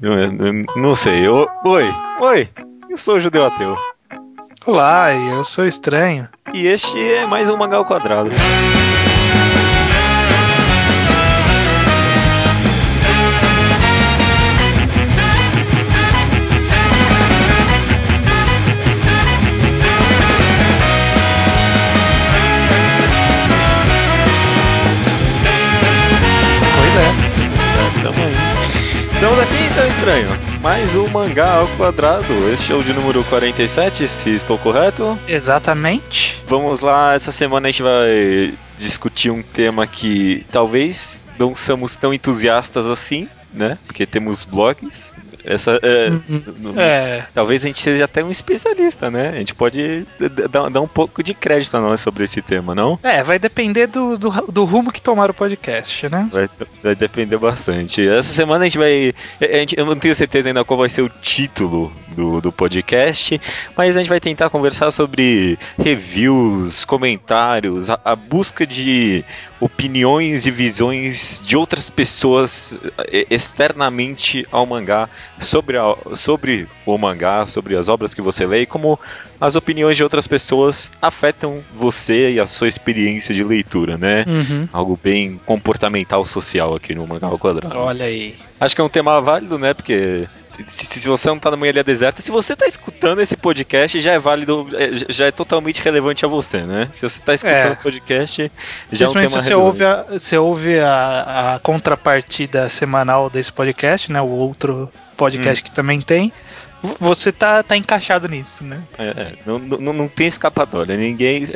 Não, não, não sei. Eu, oi, oi. Eu sou o judeu ateu. Olá, eu sou estranho. E este é mais um Mangá ao Quadrado. Estranho. Mais um Mangá ao Quadrado. Este é o de número 47, se estou correto. Exatamente. Vamos lá, essa semana a gente vai discutir um tema que talvez não somos tão entusiastas assim, né? Porque temos blogs. Essa, é, no- É, Talvez a gente seja até um especialista, né? A gente pode dar, dar um pouco de crédito a nós sobre esse tema, não? é, vai depender do, do, do rumo que tomar o podcast, né? Vai, vai depender bastante. Essa semana a gente vai. a gente- eu não tenho certeza ainda qual vai ser o título do, do podcast, mas a gente vai tentar conversar sobre reviews, comentários, a, a busca de opiniões e visões de outras pessoas eh, externamente ao mangá, sobre, a- sobre o mangá, sobre as obras que você lê e como as opiniões de outras pessoas afetam você e a sua experiência de leitura, né? Uhum. Algo bem comportamental social aqui no Mangá ao Quadrado. Olha aí. Acho que é um tema válido, né? Porque se, se você não tá numa ilha deserta, se você tá escutando esse podcast, já é válido, é, já é totalmente relevante a você, né? Se você tá escutando É. o podcast, já é um tema se você relevante. ouve, a, você ouve a, a contrapartida semanal desse podcast, né? O outro podcast que também tem. Você tá, tá encaixado nisso, né? É, é, não, não, não tem escapatória. Ninguém.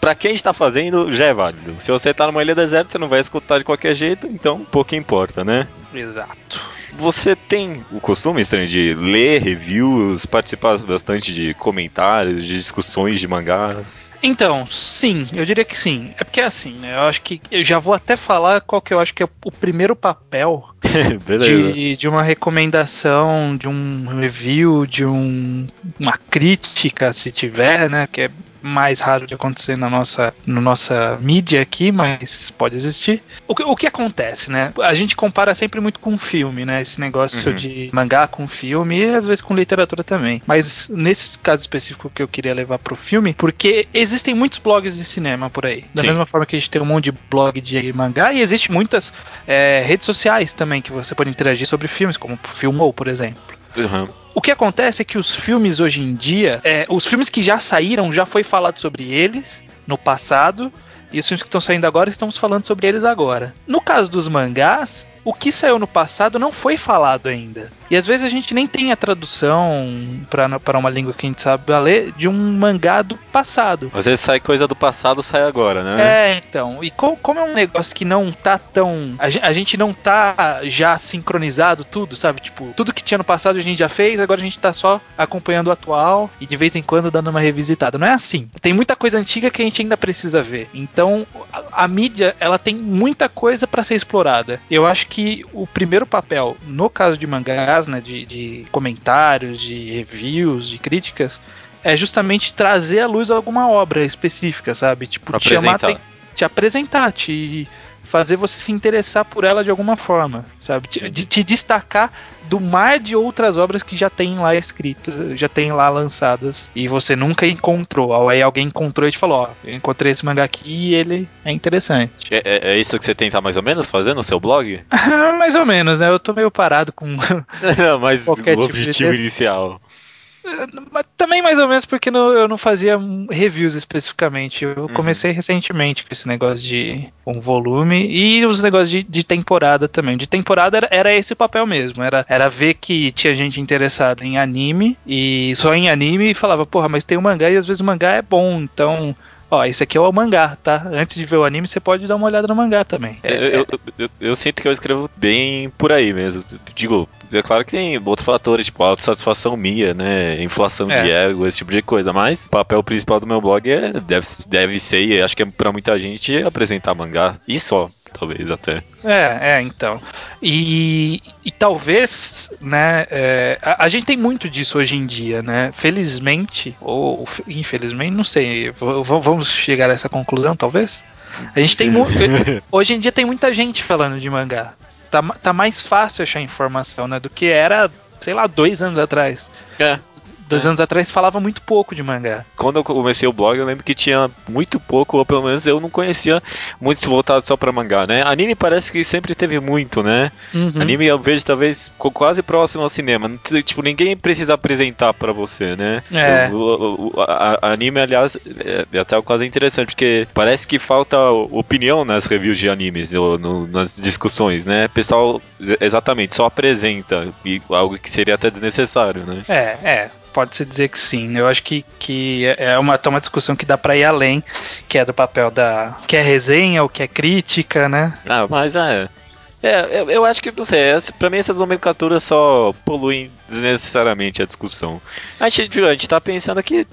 Pra quem a gente tá fazendo, já é válido. Se você tá numa ilha deserta, você não vai escutar de qualquer jeito, então pouco importa, né? Exato. Você tem o costume, estranho, de ler reviews, participar bastante de comentários, de discussões de mangás? Então, sim, eu diria que sim. É porque assim, né? Eu acho que eu já vou até falar qual que eu acho que é o primeiro papel de, de uma recomendação, de um review, de um, uma crítica, se tiver, né? Que é mais raro de acontecer na nossa, na nossa mídia aqui, mas pode existir. O que, o que acontece, né? A gente compara sempre muito com filme, né? Esse negócio Uhum. de mangá com filme e às vezes com literatura também. Mas nesse caso específico que eu queria levar pro filme, porque existem muitos blogs de cinema por aí. Da Sim. mesma forma que a gente tem um monte de blog de mangá, e existe muitas é, redes sociais também que você pode interagir sobre filmes, como o Filmou, por exemplo. Uhum. O que acontece é que os filmes hoje em dia, é, os filmes que já saíram, já foi falado sobre eles no passado, e os filmes que estão saindo agora, estamos falando sobre eles agora. No caso dos mangás, o que saiu no passado não foi falado ainda. E às vezes a gente nem tem a tradução para uma língua que a gente sabe ler de um mangá do passado. Às vezes sai coisa do passado, sai agora, né? É, então. E co- como é um negócio que não tá tão. A gen- a gente não tá já sincronizado tudo, sabe? Tipo, tudo que tinha no passado a gente já fez, agora a gente tá só acompanhando o atual e de vez em quando dando uma revisitada. Não é assim. Tem muita coisa antiga que a gente ainda precisa ver. Então, a, a mídia, ela tem muita coisa pra ser explorada. Eu acho que o primeiro papel, no caso de mangás, né, de, de comentários, de reviews, de críticas, é justamente trazer à luz alguma obra específica, sabe? Tipo, te chamar, aten- te apresentar, te fazer você se interessar por ela de alguma forma, sabe? Te, de- te destacar do mar de outras obras que já tem lá escritas, já tem lá lançadas e você nunca encontrou. Aí alguém encontrou e te falou: Ó, eu encontrei esse mangá aqui e ele é interessante. É, é- é isso que você tenta mais ou menos fazer no seu blog? Mais ou menos, né? Eu tô meio parado com. Não, mas o tipo de objetivo texto. inicial. Também mais ou menos porque não- eu não fazia reviews especificamente. Eu Uhum. comecei recentemente com esse negócio de um volume e os negócios de, de temporada também. De temporada era, era esse o papel mesmo. Era, era ver que tinha gente interessada em anime e só em anime e falava, porra, mas tem um mangá e às vezes o mangá é bom, então. Ó, esse aqui é o mangá, tá? Antes de ver o anime, você pode dar uma olhada no mangá também. É, Eu, eu- eu- eu sinto que eu escrevo bem por aí mesmo. Digo, é claro que tem outros fatores, tipo autossatisfação minha, né? Inflação É. de ego, esse tipo de coisa. Mas o papel principal do meu blog é, deve, deve ser, e acho que é pra muita gente, apresentar mangá. E só, talvez até. É, é, então. E, e talvez, né, é, a, a gente tem muito disso hoje em dia, né? Felizmente, ou infelizmente, não sei, vamos chegar a essa conclusão, talvez? A gente tem muito. hoje em dia tem muita gente falando de mangá. tá, tá mais fácil achar informação, né? Do que era, sei lá, dois anos atrás. É. Dois É. anos atrás falava muito pouco de mangá. Quando eu comecei o blog, eu lembro que tinha muito pouco, ou pelo menos eu não conhecia muitos voltados só pra mangá, né? Anime parece que sempre teve muito, né? Uhum. Anime eu vejo talvez quase próximo ao cinema. Tipo, ninguém precisa apresentar pra você, né? É. O, o- o- a- a- anime, aliás, é, é até quase interessante, porque parece que falta opinião nas reviews de animes, ou no- nas discussões, né? O pessoal, ex- exatamente, só apresenta, e algo que seria até desnecessário, né? É, é. Pode-se dizer que sim. Eu acho que, que é uma, tá uma discussão que dá pra ir além, que é do papel da. que é resenha ou que é crítica, né? Ah, mas é. É, eu, eu acho que, não sei, pra mim essas nomenclaturas só poluem desnecessariamente a discussão. A gente, a gente tá pensando aqui,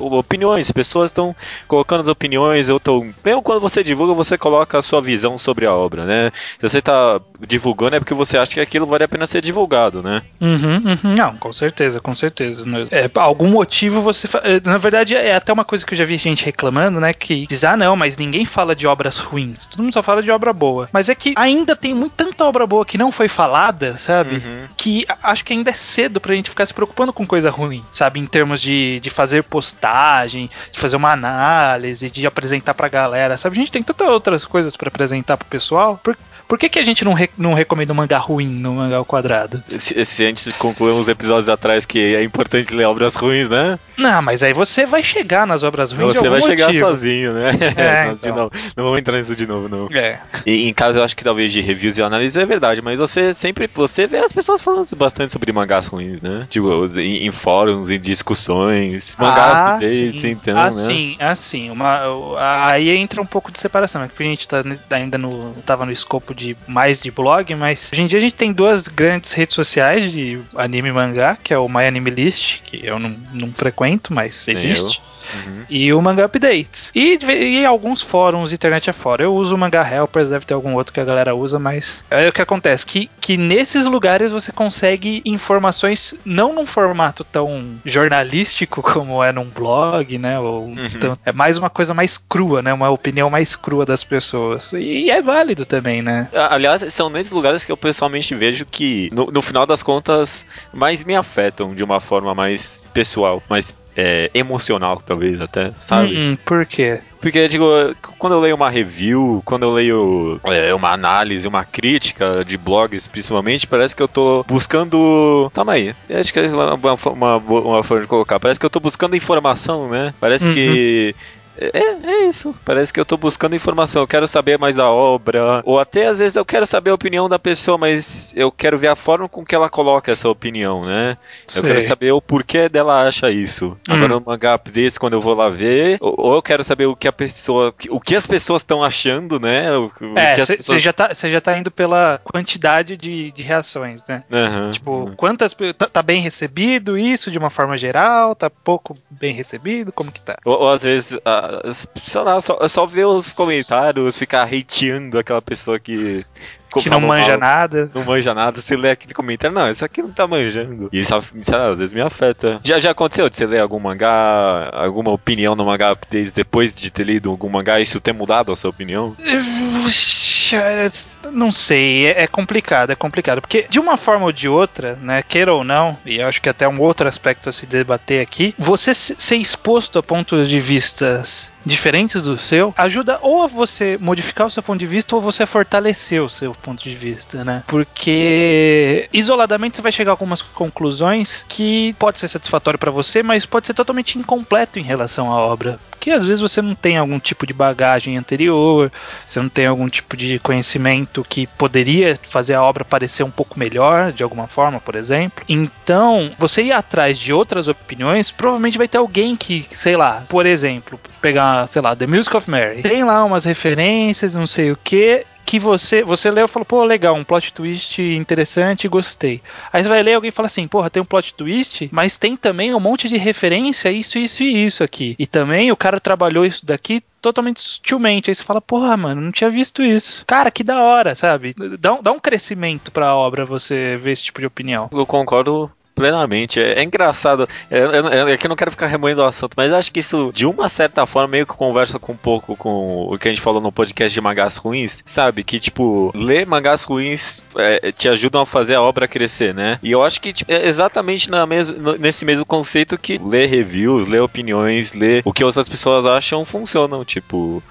opiniões, pessoas estão colocando as opiniões, eu tô. Mesmo quando você divulga, você coloca a sua visão sobre a obra, né? Se você tá divulgando é porque você acha que aquilo vale a pena ser divulgado, né? Uhum, uhum. Não, com certeza, com certeza. É, algum motivo você. fa- é, Na verdade, é até uma coisa que eu já vi gente reclamando, né? Que diz, ah, não, mas ninguém fala de obras ruins. Todo mundo só fala de obra boa. Mas é que ainda tem muito, tanta obra boa que não foi falada, sabe? Uhum. que acho que ainda é cedo pra gente ficar se preocupando com coisa ruim, sabe? Em termos de, de fazer postagem, de fazer uma análise, de apresentar pra galera, sabe? A gente tem tantas outras coisas pra apresentar pro pessoal. Por, por que, que a gente não, re- não recomenda um mangá ruim no mangá ao quadrado? Se, se a gente concluiu uns episódios atrás que é importante ler obras ruins, né? Não, mas aí você vai chegar nas obras ruins Você vai chegar motivo. sozinho, né? É, Não, de então. não vamos entrar nisso de novo, não. É. E em caso, eu acho que talvez de reviews e análises é verdade, mas você sempre você vê as pessoas falando bastante sobre mangás ruins, né? Tipo, em, em fóruns, em discussões, mangás ah, sim. então, né? assim, assim, uma, aí entra um pouco de separação, é que a gente tá ainda no tava no escopo de mais de blog, mas hoje em dia a gente tem duas grandes redes sociais de anime e mangá, que é o My Anime List, que eu não, não frequento, mas existe. Uhum. E o Manga Updates. E, e alguns fóruns, internet afora. Eu uso o Manga Helpers, deve ter algum outro que a galera usa, mas. Aí o que acontece? Que, que nesses lugares você consegue informações não num formato tão jornalístico como é num blog, né? Ou Uhum. então, é mais uma coisa mais crua, né? Uma opinião mais crua das pessoas. E é válido também, né? A- Aliás, são nesses lugares que eu pessoalmente vejo que, no, no final das contas, mais me afetam de uma forma mais pessoal, mais é, emocional, talvez até, sabe? Hum, por quê? Porque, digo, quando eu leio uma review, quando eu leio é, uma análise, uma crítica de blogs, principalmente, parece que eu tô buscando. Calma aí, acho que é uma, uma, uma, forma de colocar. Parece que eu tô buscando informação, né? Parece que. É, é isso. Parece que eu tô buscando informação. Eu quero saber mais da obra. Ou até às vezes eu quero saber a opinião da pessoa, mas eu quero ver a forma com que ela coloca essa opinião, né? Eu Sei. quero saber o porquê dela acha isso. Hum. Agora, no mangá desse, quando eu vou lá ver, ou, ou eu quero saber o que a pessoa. O que as pessoas estão achando, né? O, É, você pessoas- já, tá- já tá indo pela quantidade de, de reações, né? Aham. Tipo, quantas. Tá, tá bem recebido isso de uma forma geral? Tá pouco bem recebido? Como que tá? Ou, ou às vezes, ah, sei lá, só, só ver os comentários, ficar hateando aquela pessoa que. Que não manja mal, nada. Não manja nada, você lê aquele comentário, não, isso aqui não tá manjando. E isso, sei lá, às vezes me afeta. Já, já aconteceu de você ler algum mangá, alguma opinião no mangá updates depois de ter lido algum mangá, isso ter mudado a sua opinião? Não sei, é, é complicado, é complicado. Porque de uma forma ou de outra, né, queira ou não, e acho que até um outro aspecto a se debater aqui, você se- ser exposto a pontos de vistas diferentes do seu ajuda ou a você modificar o seu ponto de vista ou você fortalecer o seu ponto de vista, né? Porque isoladamente você vai chegar a algumas conclusões que pode ser satisfatório para você, mas pode ser totalmente incompleto em relação à obra. Porque às vezes você não tem algum tipo de bagagem anterior, você não tem algum tipo de conhecimento que poderia fazer a obra parecer um pouco melhor, de alguma forma, por exemplo. Então, você ir atrás de outras opiniões, provavelmente vai ter alguém que, sei lá, por exemplo, pegar, sei lá, The Music of Mary. Tem lá umas referências, não sei o que. Que você, você leu e falou, pô, legal, um plot twist interessante, gostei. Aí você vai ler alguém fala assim, porra, tem um plot twist, mas tem também um monte de referência, isso, isso e isso aqui. E também o cara trabalhou isso daqui totalmente sutilmente. Aí você fala, porra, mano, não tinha visto isso. Cara, que da hora, sabe? Dá dá um crescimento pra obra você ver esse tipo de opinião. Eu concordo plenamente. É, é engraçado. É, é, é, que eu não quero ficar remoendo o assunto, mas acho que isso, de uma certa forma, meio que conversa com um pouco com o que a gente falou no podcast de mangás ruins, sabe? Que, tipo, ler mangás ruins é, te ajudam a fazer a obra crescer, né? E eu acho que tipo, é exatamente na mes nesse mesmo conceito que ler reviews, ler opiniões, ler o que outras pessoas acham funcionam. Tipo,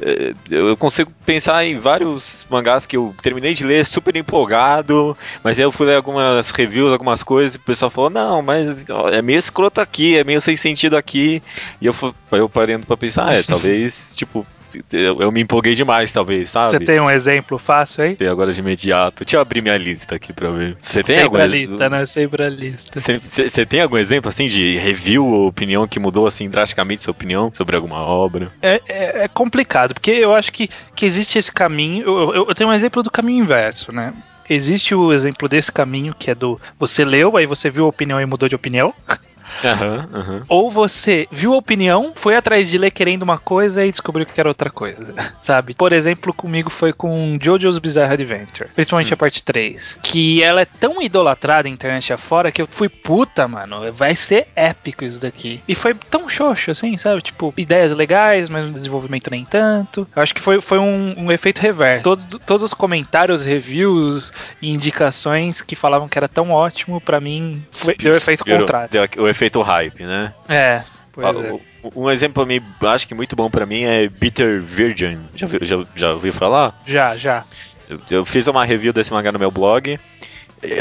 é, eu consigo pensar em vários mangás que eu terminei de ler super empolgado, mas aí eu fui ler algumas reviews, algumas coisas, pessoal falou, não, mas é meio escroto aqui, é meio sem sentido aqui. E eu, eu parando pra pensar, ah, é, talvez, tipo, eu, eu, me empolguei demais, talvez, sabe? Você tem um exemplo fácil aí? Tem agora de imediato. Deixa eu abrir minha lista aqui pra ver. Você tem Sempre algum... a lista, né? Sempre a lista. Você tem algum exemplo, assim, de review ou opinião que mudou, assim, drasticamente sua opinião sobre alguma obra? É, é, é complicado, porque eu acho que, que existe esse caminho. Eu, eu, eu tenho um exemplo do caminho inverso, né? Existe o exemplo desse caminho que é do você leu, aí você viu a opinião e mudou de opinião. Uhum, uhum. Ou você viu a opinião, foi atrás de ler querendo uma coisa e descobriu que era outra coisa, sabe? Por exemplo, comigo foi com JoJo's Bizarre Adventure, principalmente hum. a parte 3, que ela é tão idolatrada na internet afora que eu fui puta, mano, vai ser épico isso daqui. E foi tão xoxo assim, sabe? Tipo, ideias legais, mas um desenvolvimento nem tanto. Eu acho que foi, foi um, um efeito reverso. Todos, todos os comentários, reviews e indicações que falavam que era tão ótimo, para mim, foi, deu o efeito contrário. Deu o efeito hype, né? É. É. Um exemplo mim, acho que muito bom para mim é Bitter Virgin. Já, já, já ouviu falar? Já, já. Eu, eu, fiz uma review desse mangá no meu blog.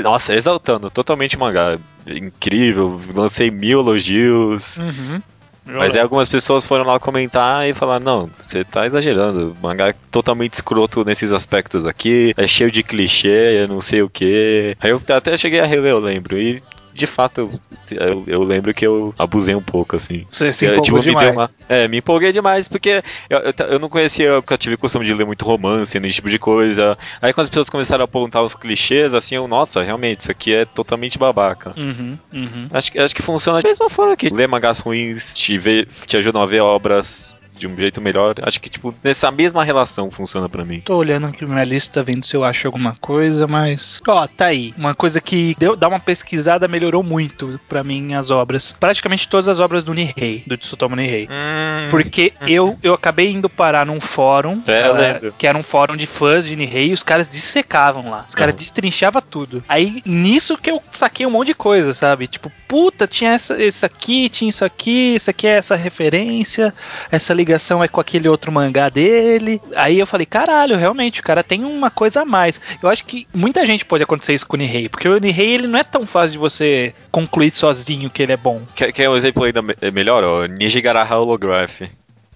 Nossa, exaltando totalmente o mangá. Incrível, lancei mil elogios. Uhum. Mas aí algumas pessoas foram lá comentar e falaram, não, você tá exagerando. O mangá é totalmente escroto nesses aspectos aqui, é cheio de clichê, não sei o que. Aí eu até cheguei a reler, eu lembro. E de fato, eu, eu, lembro que eu abusei um pouco, assim. Você se empolgou tipo, demais. Me uma, é, me empolguei demais, porque eu, eu, eu, não conhecia, porque eu tive costume de ler muito romance, nesse tipo de coisa. Aí quando as pessoas começaram a apontar os clichês, assim, eu, nossa, realmente, isso aqui é totalmente babaca. Uhum, uhum. Acho, acho que funciona da mesma forma que ler mangás ruins te, vê, te ajudam a ver obras de um jeito melhor. Acho que, tipo, nessa mesma relação funciona para mim. Tô olhando aqui minha lista, vendo se eu acho alguma coisa, mas. Ó, tá aí. Uma coisa que deu, dá uma pesquisada melhorou muito para mim as obras. Praticamente todas as obras do Nihei, do Tsutomu Nihei. Hum, Porque hum. eu, eu acabei indo parar num fórum, é, uh, que era um fórum de fãs de Nihei, e os caras dissecavam lá. Os caras uhum. destrinchavam tudo. Aí, nisso que eu saquei um monte de coisa, sabe? Tipo, puta, tinha essa, isso aqui, tinha isso aqui, isso aqui é essa referência, essa ligação ligação é com aquele outro mangá dele. Aí eu falei, caralho, realmente, o cara tem uma coisa a mais. Eu acho que muita gente pode acontecer isso com o Nihei, porque o Nihei ele não é tão fácil de você concluir sozinho que ele é bom. Quer, quer um exemplo ainda melhor? O Nijigaraha Holograph.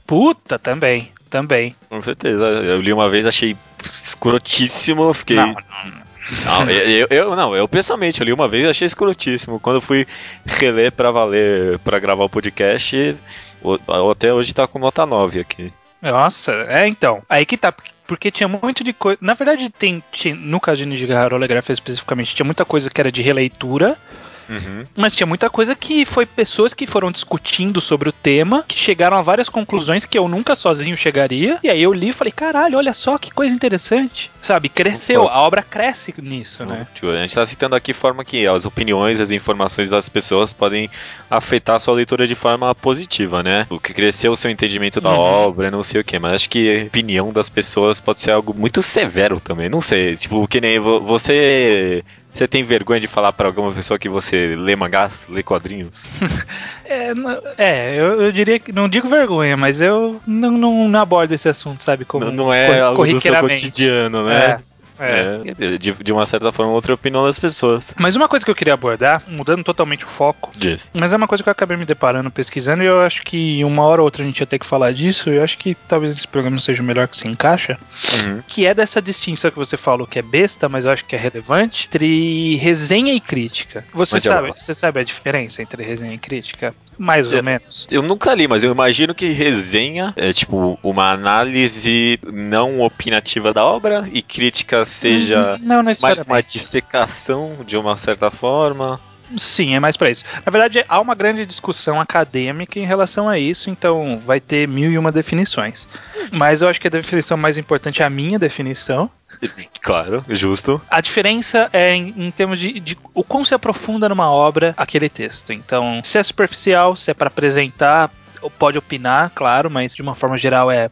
Puta, também, também. Com certeza. Eu li uma vez, achei escrotíssimo, fiquei... Não, não. Não, eu, eu, não, eu pessoalmente eu li uma vez e achei escrotíssimo. Quando eu fui reler pra valer, pra gravar o podcast, até hoje tá com nota 9 aqui. Nossa, é então. Aí que tá. Porque tinha muito de coisa. Na verdade, tem, tinha, no caso de Nijigar Holograph especificamente, tinha muita coisa que era de releitura Uhum. Mas tinha muita coisa que foi pessoas que foram discutindo sobre o tema, que chegaram a várias conclusões que eu nunca sozinho chegaria. E aí eu li e falei, caralho, olha só que coisa interessante. Sabe, cresceu, a obra cresce nisso, né? A gente tá citando aqui forma que as opiniões, as informações das pessoas podem afetar a sua leitura de forma positiva, né? O que cresceu o seu entendimento da uhum. obra, não sei o que, mas acho que a opinião das pessoas pode ser algo muito severo também. Não sei, tipo, que nem você você tem vergonha de falar para alguma pessoa que você lê mangás, lê quadrinhos? é, é eu, eu, diria que. Não digo vergonha, mas eu não, não, não abordo esse assunto, sabe? Como, não, não é algo do seu cotidiano, né? É. É. é de, de, uma certa forma, outra opinião das pessoas. Mas uma coisa que eu queria abordar, mudando totalmente o foco, Diz. mas é uma coisa que eu acabei me deparando, pesquisando, e eu acho que uma hora ou outra a gente ia ter que falar disso, e eu acho que talvez esse programa seja o melhor que se encaixa, uhum. que é dessa distinção que você falou que é besta, mas eu acho que é relevante, entre resenha e crítica. Você sabe, você sabe a diferença entre resenha e crítica? Mais ou eu, menos. Eu nunca li, mas eu imagino que resenha é tipo uma análise não opinativa da obra e crítica seja uhum. não mais uma dissecação de uma certa forma. Sim, é mais para isso. Na verdade, há uma grande discussão acadêmica em relação a isso, então vai ter mil e uma definições. Mas eu acho que a definição mais importante é a minha definição, Claro, justo. A diferença é em, em termos de, de, o quão se aprofunda numa obra aquele texto. Então, se é superficial, se é para apresentar, pode opinar, claro, mas de uma forma geral é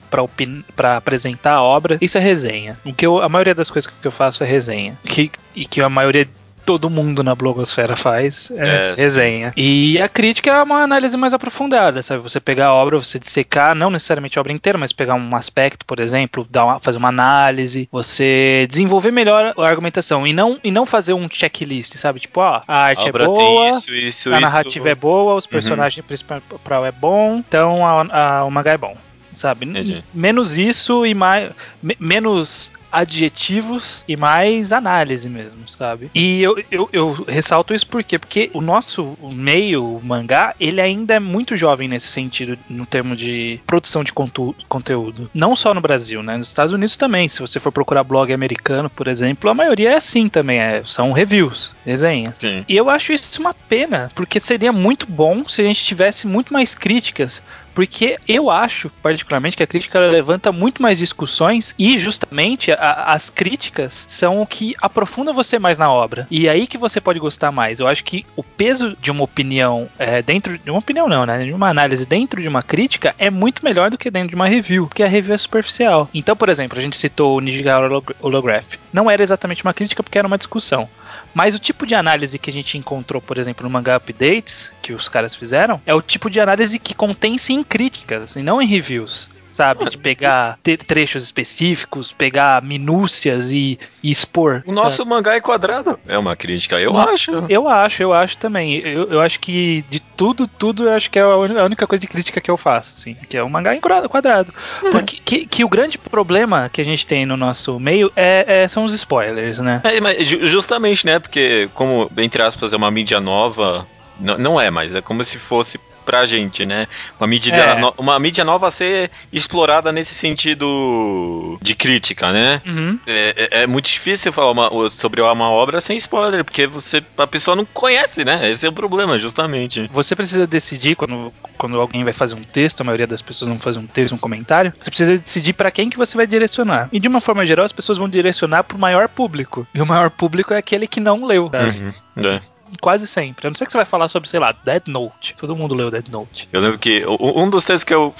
para apresentar a obra. Isso é resenha. O que eu, a maioria das coisas que eu faço é resenha. Que, e que a maioria todo mundo na blogosfera faz é, é resenha. E a crítica é uma análise mais aprofundada, sabe? Você pegar a obra, você dissecar, não necessariamente a obra inteira, mas pegar um aspecto, por exemplo, dar uma, fazer uma análise, você desenvolver melhor a argumentação e não, e não fazer um checklist, sabe? Tipo, ó, a arte a é boa, isso, isso, a narrativa isso. é boa, os uhum. personagens uhum. principal é bom, então a, a, o mangá é bom sabe? Entendi. Menos isso e mais. menos adjetivos e mais análise mesmo, sabe? E eu, eu, eu ressalto isso por quê? Porque o nosso meio, o mangá, ele ainda é muito jovem nesse sentido, no termo de produção de conteúdo. Não só no Brasil, né? Nos Estados Unidos também. Se você for procurar blog americano, por exemplo, a maioria é assim também. É, são reviews, desenhas. Sim. E eu acho isso uma pena, porque seria muito bom se a gente tivesse muito mais críticas porque eu acho, particularmente, que a crítica levanta muito mais discussões e justamente a, as críticas são o que aprofunda você mais na obra. E é aí que você pode gostar mais. Eu acho que o peso de uma opinião é, dentro de uma opinião não, né? De uma análise dentro de uma crítica é muito melhor do que dentro de uma review, porque a review é superficial. Então, por exemplo, a gente citou o Nijigawa Holograph. Não era exatamente uma crítica porque era uma discussão. Mas o tipo de análise que a gente encontrou, por exemplo, no Manga Updates, que os caras fizeram, é o tipo de análise que contém sim críticas, e não em reviews sabe? De pegar trechos específicos, pegar minúcias e, e expor. O nosso sabe? mangá é quadrado. É uma crítica, eu acho. Eu acho, eu acho também. Eu, eu acho que de tudo, tudo, eu acho que é a única coisa de crítica que eu faço, assim. Que é um mangá em quadrado. Uhum. Porque que, que, o grande problema que a gente tem no nosso meio é, é são os spoilers, né? É, mas justamente, né? Porque, como, entre aspas, é uma mídia nova. Não, não é, mas é como se fosse pra gente, né? Uma mídia, é. no, uma mídia nova a ser explorada nesse sentido de crítica, né? Uhum. É, é, é, muito difícil falar uma, sobre uma obra sem spoiler, porque você, a pessoa não conhece, né? Esse é o problema, justamente. Você precisa decidir quando, quando alguém vai fazer um texto, a maioria das pessoas vão fazer um texto, um comentário, você precisa decidir para quem que você vai direcionar. E de uma forma geral, as pessoas vão direcionar pro maior público. E o maior público é aquele que não leu. Uhum. É quase sempre. A não ser que você vai falar sobre, sei lá, Dead Note. Todo mundo leu Dead Note. Eu lembro que um dos textos que eu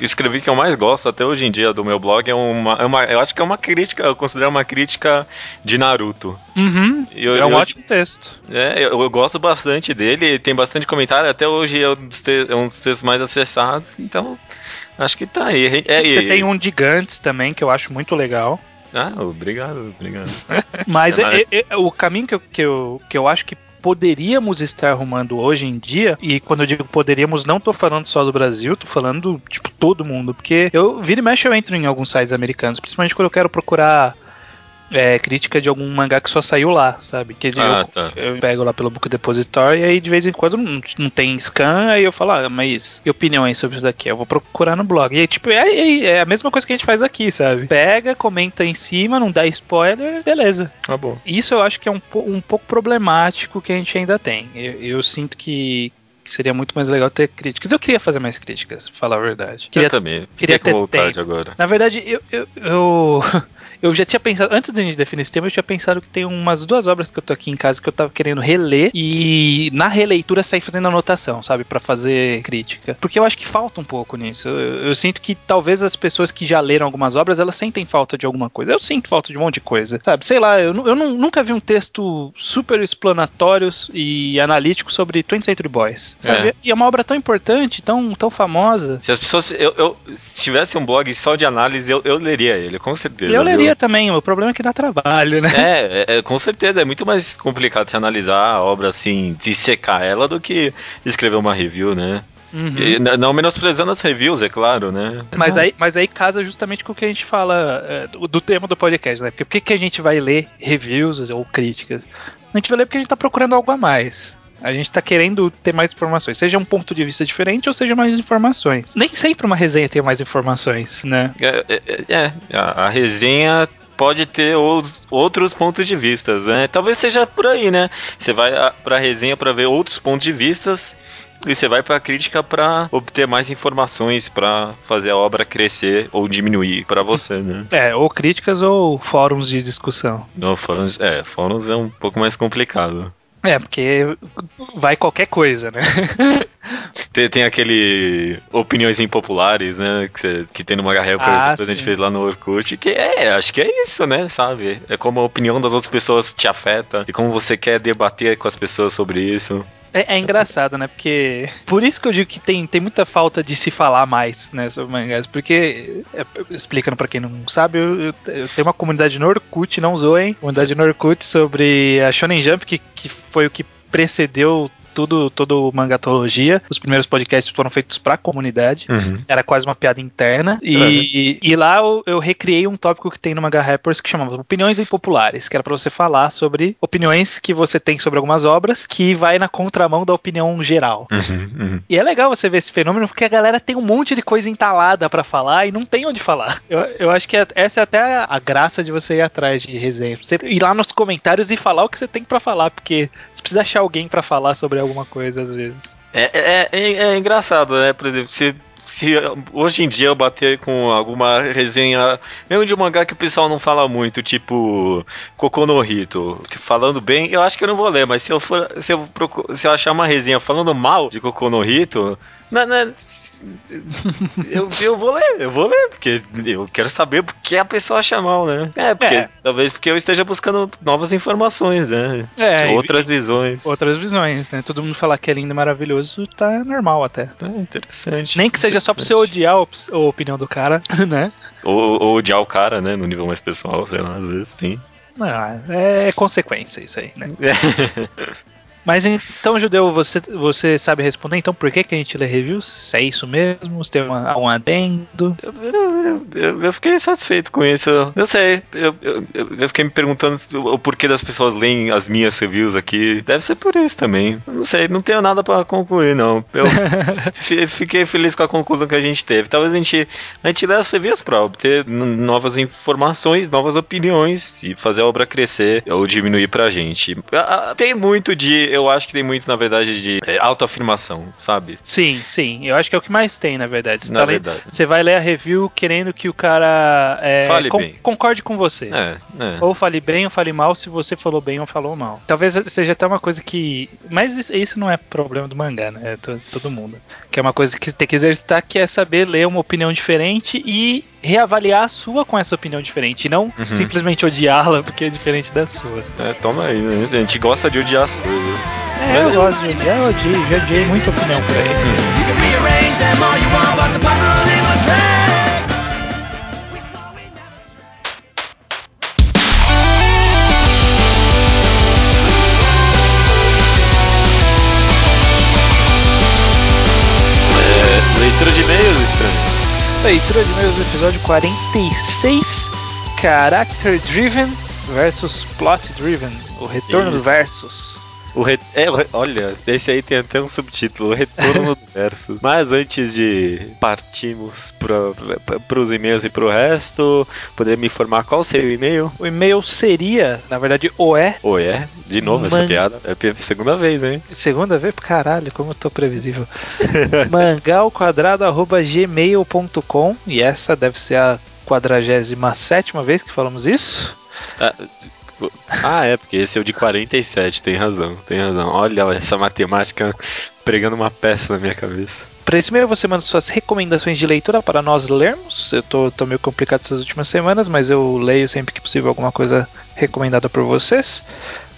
escrevi que eu mais gosto até hoje em dia do meu blog é uma, é uma eu acho que é uma crítica, eu considero uma crítica de Naruto. Uhum, eu, é um eu, ótimo texto. É, eu, eu, gosto bastante dele, tem bastante comentário, até hoje é um dos, te, é um dos textos mais acessados, então acho que tá aí. É, Você tem um de Gantz também, que eu acho muito legal. Ah, obrigado, obrigado. Mas é, é, é, o caminho que eu, que, eu, que eu acho que poderíamos estar arrumando hoje em dia, e quando eu digo poderíamos, não tô falando só do Brasil, tô falando, tipo, todo mundo, porque eu, vira e mexe, eu entro em alguns sites americanos, principalmente quando eu quero procurar é, crítica de algum mangá que só saiu lá, sabe? Que ah, eu, tá. eu, pego lá pelo Book Depository e aí de vez em quando não, não tem scan, aí eu falo, ah, mas e opiniões sobre isso daqui? Eu vou procurar no blog. E aí, tipo, é, é, é, a mesma coisa que a gente faz aqui, sabe? Pega, comenta em cima, não dá spoiler, beleza. Tá bom. Isso eu acho que é um, um pouco problemático que a gente ainda tem. Eu, eu sinto que que seria muito mais legal ter críticas. Eu queria fazer mais críticas, pra falar a verdade. Queria, eu também. Queria ter vontade tempo. agora. Na verdade, eu, eu, eu eu já tinha pensado, antes de a gente definir esse tema, eu tinha pensado que tem umas duas obras que eu tô aqui em casa que eu tava querendo reler e na releitura sair fazendo anotação, sabe? para fazer crítica. Porque eu acho que falta um pouco nisso. Eu, eu, sinto que talvez as pessoas que já leram algumas obras, elas sentem falta de alguma coisa. Eu sinto falta de um monte de coisa, sabe? Sei lá, eu, eu nunca vi um texto super explanatório e analítico sobre 20th Century Boys, sabe? É. E é uma obra tão importante, tão, tão famosa. Se as pessoas. Eu, eu, se tivesse um blog só de análise, eu, eu leria ele, com certeza. Eu leria também, o problema é que dá trabalho, né? É, é, é, com certeza, é muito mais complicado se analisar a obra assim, dissecar ela do que escrever uma review, né? Uhum. E, não menosprezando as reviews, é claro, né? Mas aí, mas aí casa justamente com o que a gente fala é, do, do, tema do podcast, né? Porque por que, que a gente vai ler reviews ou críticas? A gente vai ler porque a gente tá procurando algo a mais. A gente tá querendo ter mais informações, seja um ponto de vista diferente ou seja mais informações. Nem sempre uma resenha tem mais informações, né? É, é, é, a, a resenha pode ter outros pontos de vista, né? Talvez seja por aí, né? Você vai pra resenha para ver outros pontos de vistas e você vai pra crítica pra obter mais informações pra fazer a obra crescer ou diminuir pra você, né? É, ou críticas ou fóruns de discussão. No, fóruns, é, fóruns é um pouco mais complicado. É, porque vai qualquer coisa, né? Tem, tem aquele opiniões impopulares, né? Que, você, que tem no Magarrel, por Ah, exemplo, a gente sim. fez lá no Orkut, que é, acho que é isso, né? Sabe? É como a opinião das outras pessoas te afeta e como você quer debater com as pessoas sobre isso. É, é engraçado, né? Porque. Por isso que eu digo que tem, tem muita falta de se falar mais, né, sobre mangás. Porque, é, explicando pra quem não sabe, eu, eu- eu tenho uma comunidade no Orkut, não zoem, comunidade no sobre a Shonen Jump, que, que foi o que precedeu tudo, todo o Mangatologia. Os primeiros podcasts foram feitos pra comunidade. Uhum. Era quase uma piada interna. E, e lá eu, eu recriei um tópico que tem no Manga Rappers que chamava Opiniões Impopulares, que era pra você falar sobre opiniões que você tem sobre algumas obras que vai na contramão da opinião geral. Uhum, uhum. E é legal você ver esse fenômeno porque a galera tem um monte de coisa entalada pra falar e não tem onde falar. Eu, eu acho que é- essa é até a, a graça de você ir atrás de resenha. Você ir lá nos comentários e falar o que você tem pra falar, porque você precisa achar alguém pra falar sobre alguma coisa às vezes. É, é, é, é engraçado, né? Por exemplo, se, se hoje em dia eu bater com alguma resenha, mesmo de um mangá que o pessoal não fala muito, tipo Kokono no Hito, falando bem, eu acho que eu não vou ler, mas se eu for, se eu, procu- se eu achar uma resenha falando mal de Kokono no Hito, na- na- eu, eu vou ler, eu vou ler, porque eu quero saber por que a pessoa acha mal, né? É, porque É. talvez porque eu esteja buscando novas informações, né? É, Outras visões. outras visões, né? Todo mundo falar que é lindo e maravilhoso tá normal até. É interessante. Nem que seja só pra você odiar a op- a opinião do cara, né? Ou, ou odiar o cara, né? No nível mais pessoal, sei lá, às vezes tem. Ah, é consequência isso aí, né? Mas então, Judeu, você, você sabe responder então por que, que a gente lê reviews? Se é isso mesmo? Se tem uma, um adendo? Eu, eu- eu- eu fiquei satisfeito com isso. Eu sei, eu, eu, fiquei me perguntando o porquê das pessoas leem as minhas reviews aqui. Deve ser por isso também. Não sei, não tenho nada pra concluir, não. Eu fi- fiquei feliz com a conclusão que a gente teve. Talvez a gente, a gente lê as reviews pra obter novas informações, novas opiniões e fazer a obra crescer ou diminuir pra gente. Tem muito de, eu acho que tem muito, na verdade, de é, autoafirmação, sabe? Sim, sim. Eu acho que é o que mais tem, na verdade. Você, Na tá lendo- verdade. você vai ler a review querendo que o cara é, Fale con- bem. concorde com você. É, é. Ou fale bem ou fale mal se você falou bem ou falou mal. Talvez seja até uma coisa que. Mas isso, não é problema do mangá, né? É to- todo mundo. Que é uma coisa que tem que exercitar, que é saber ler uma opinião diferente e reavaliar a sua com essa opinião diferente. E não Uhum. simplesmente odiá-la porque é diferente da sua. É, toma aí, né? A gente gosta de odiar as coisas. É, eu gosto de odiar, eu odiei, já odiei muita opinião por aí. Leitura de e-mails do episódio 46, Character Driven versus Plot Driven. O retorno do Isso. versus. O re... é, olha, esse aí tem até um subtítulo, o retorno do verso. Mas antes de partirmos para os e-mails e para o resto, poderia me informar qual seria o e-mail? O e-mail seria, na verdade, o é. Ou é? De novo essa Man- piada? É a segunda vez, hein? Segunda vez? Caralho, como eu tô previsível. mangalquadrado.gmail.com E essa deve ser a 47 vez que falamos isso. Ah, é, porque esse é o de 47, tem razão, tem razão. Olha essa matemática pregando uma peça na minha cabeça. Para esse e-mail você manda suas recomendações de leitura para nós lermos. Eu tô, tô meio complicado essas últimas semanas, mas eu leio sempre que possível alguma coisa recomendada por vocês.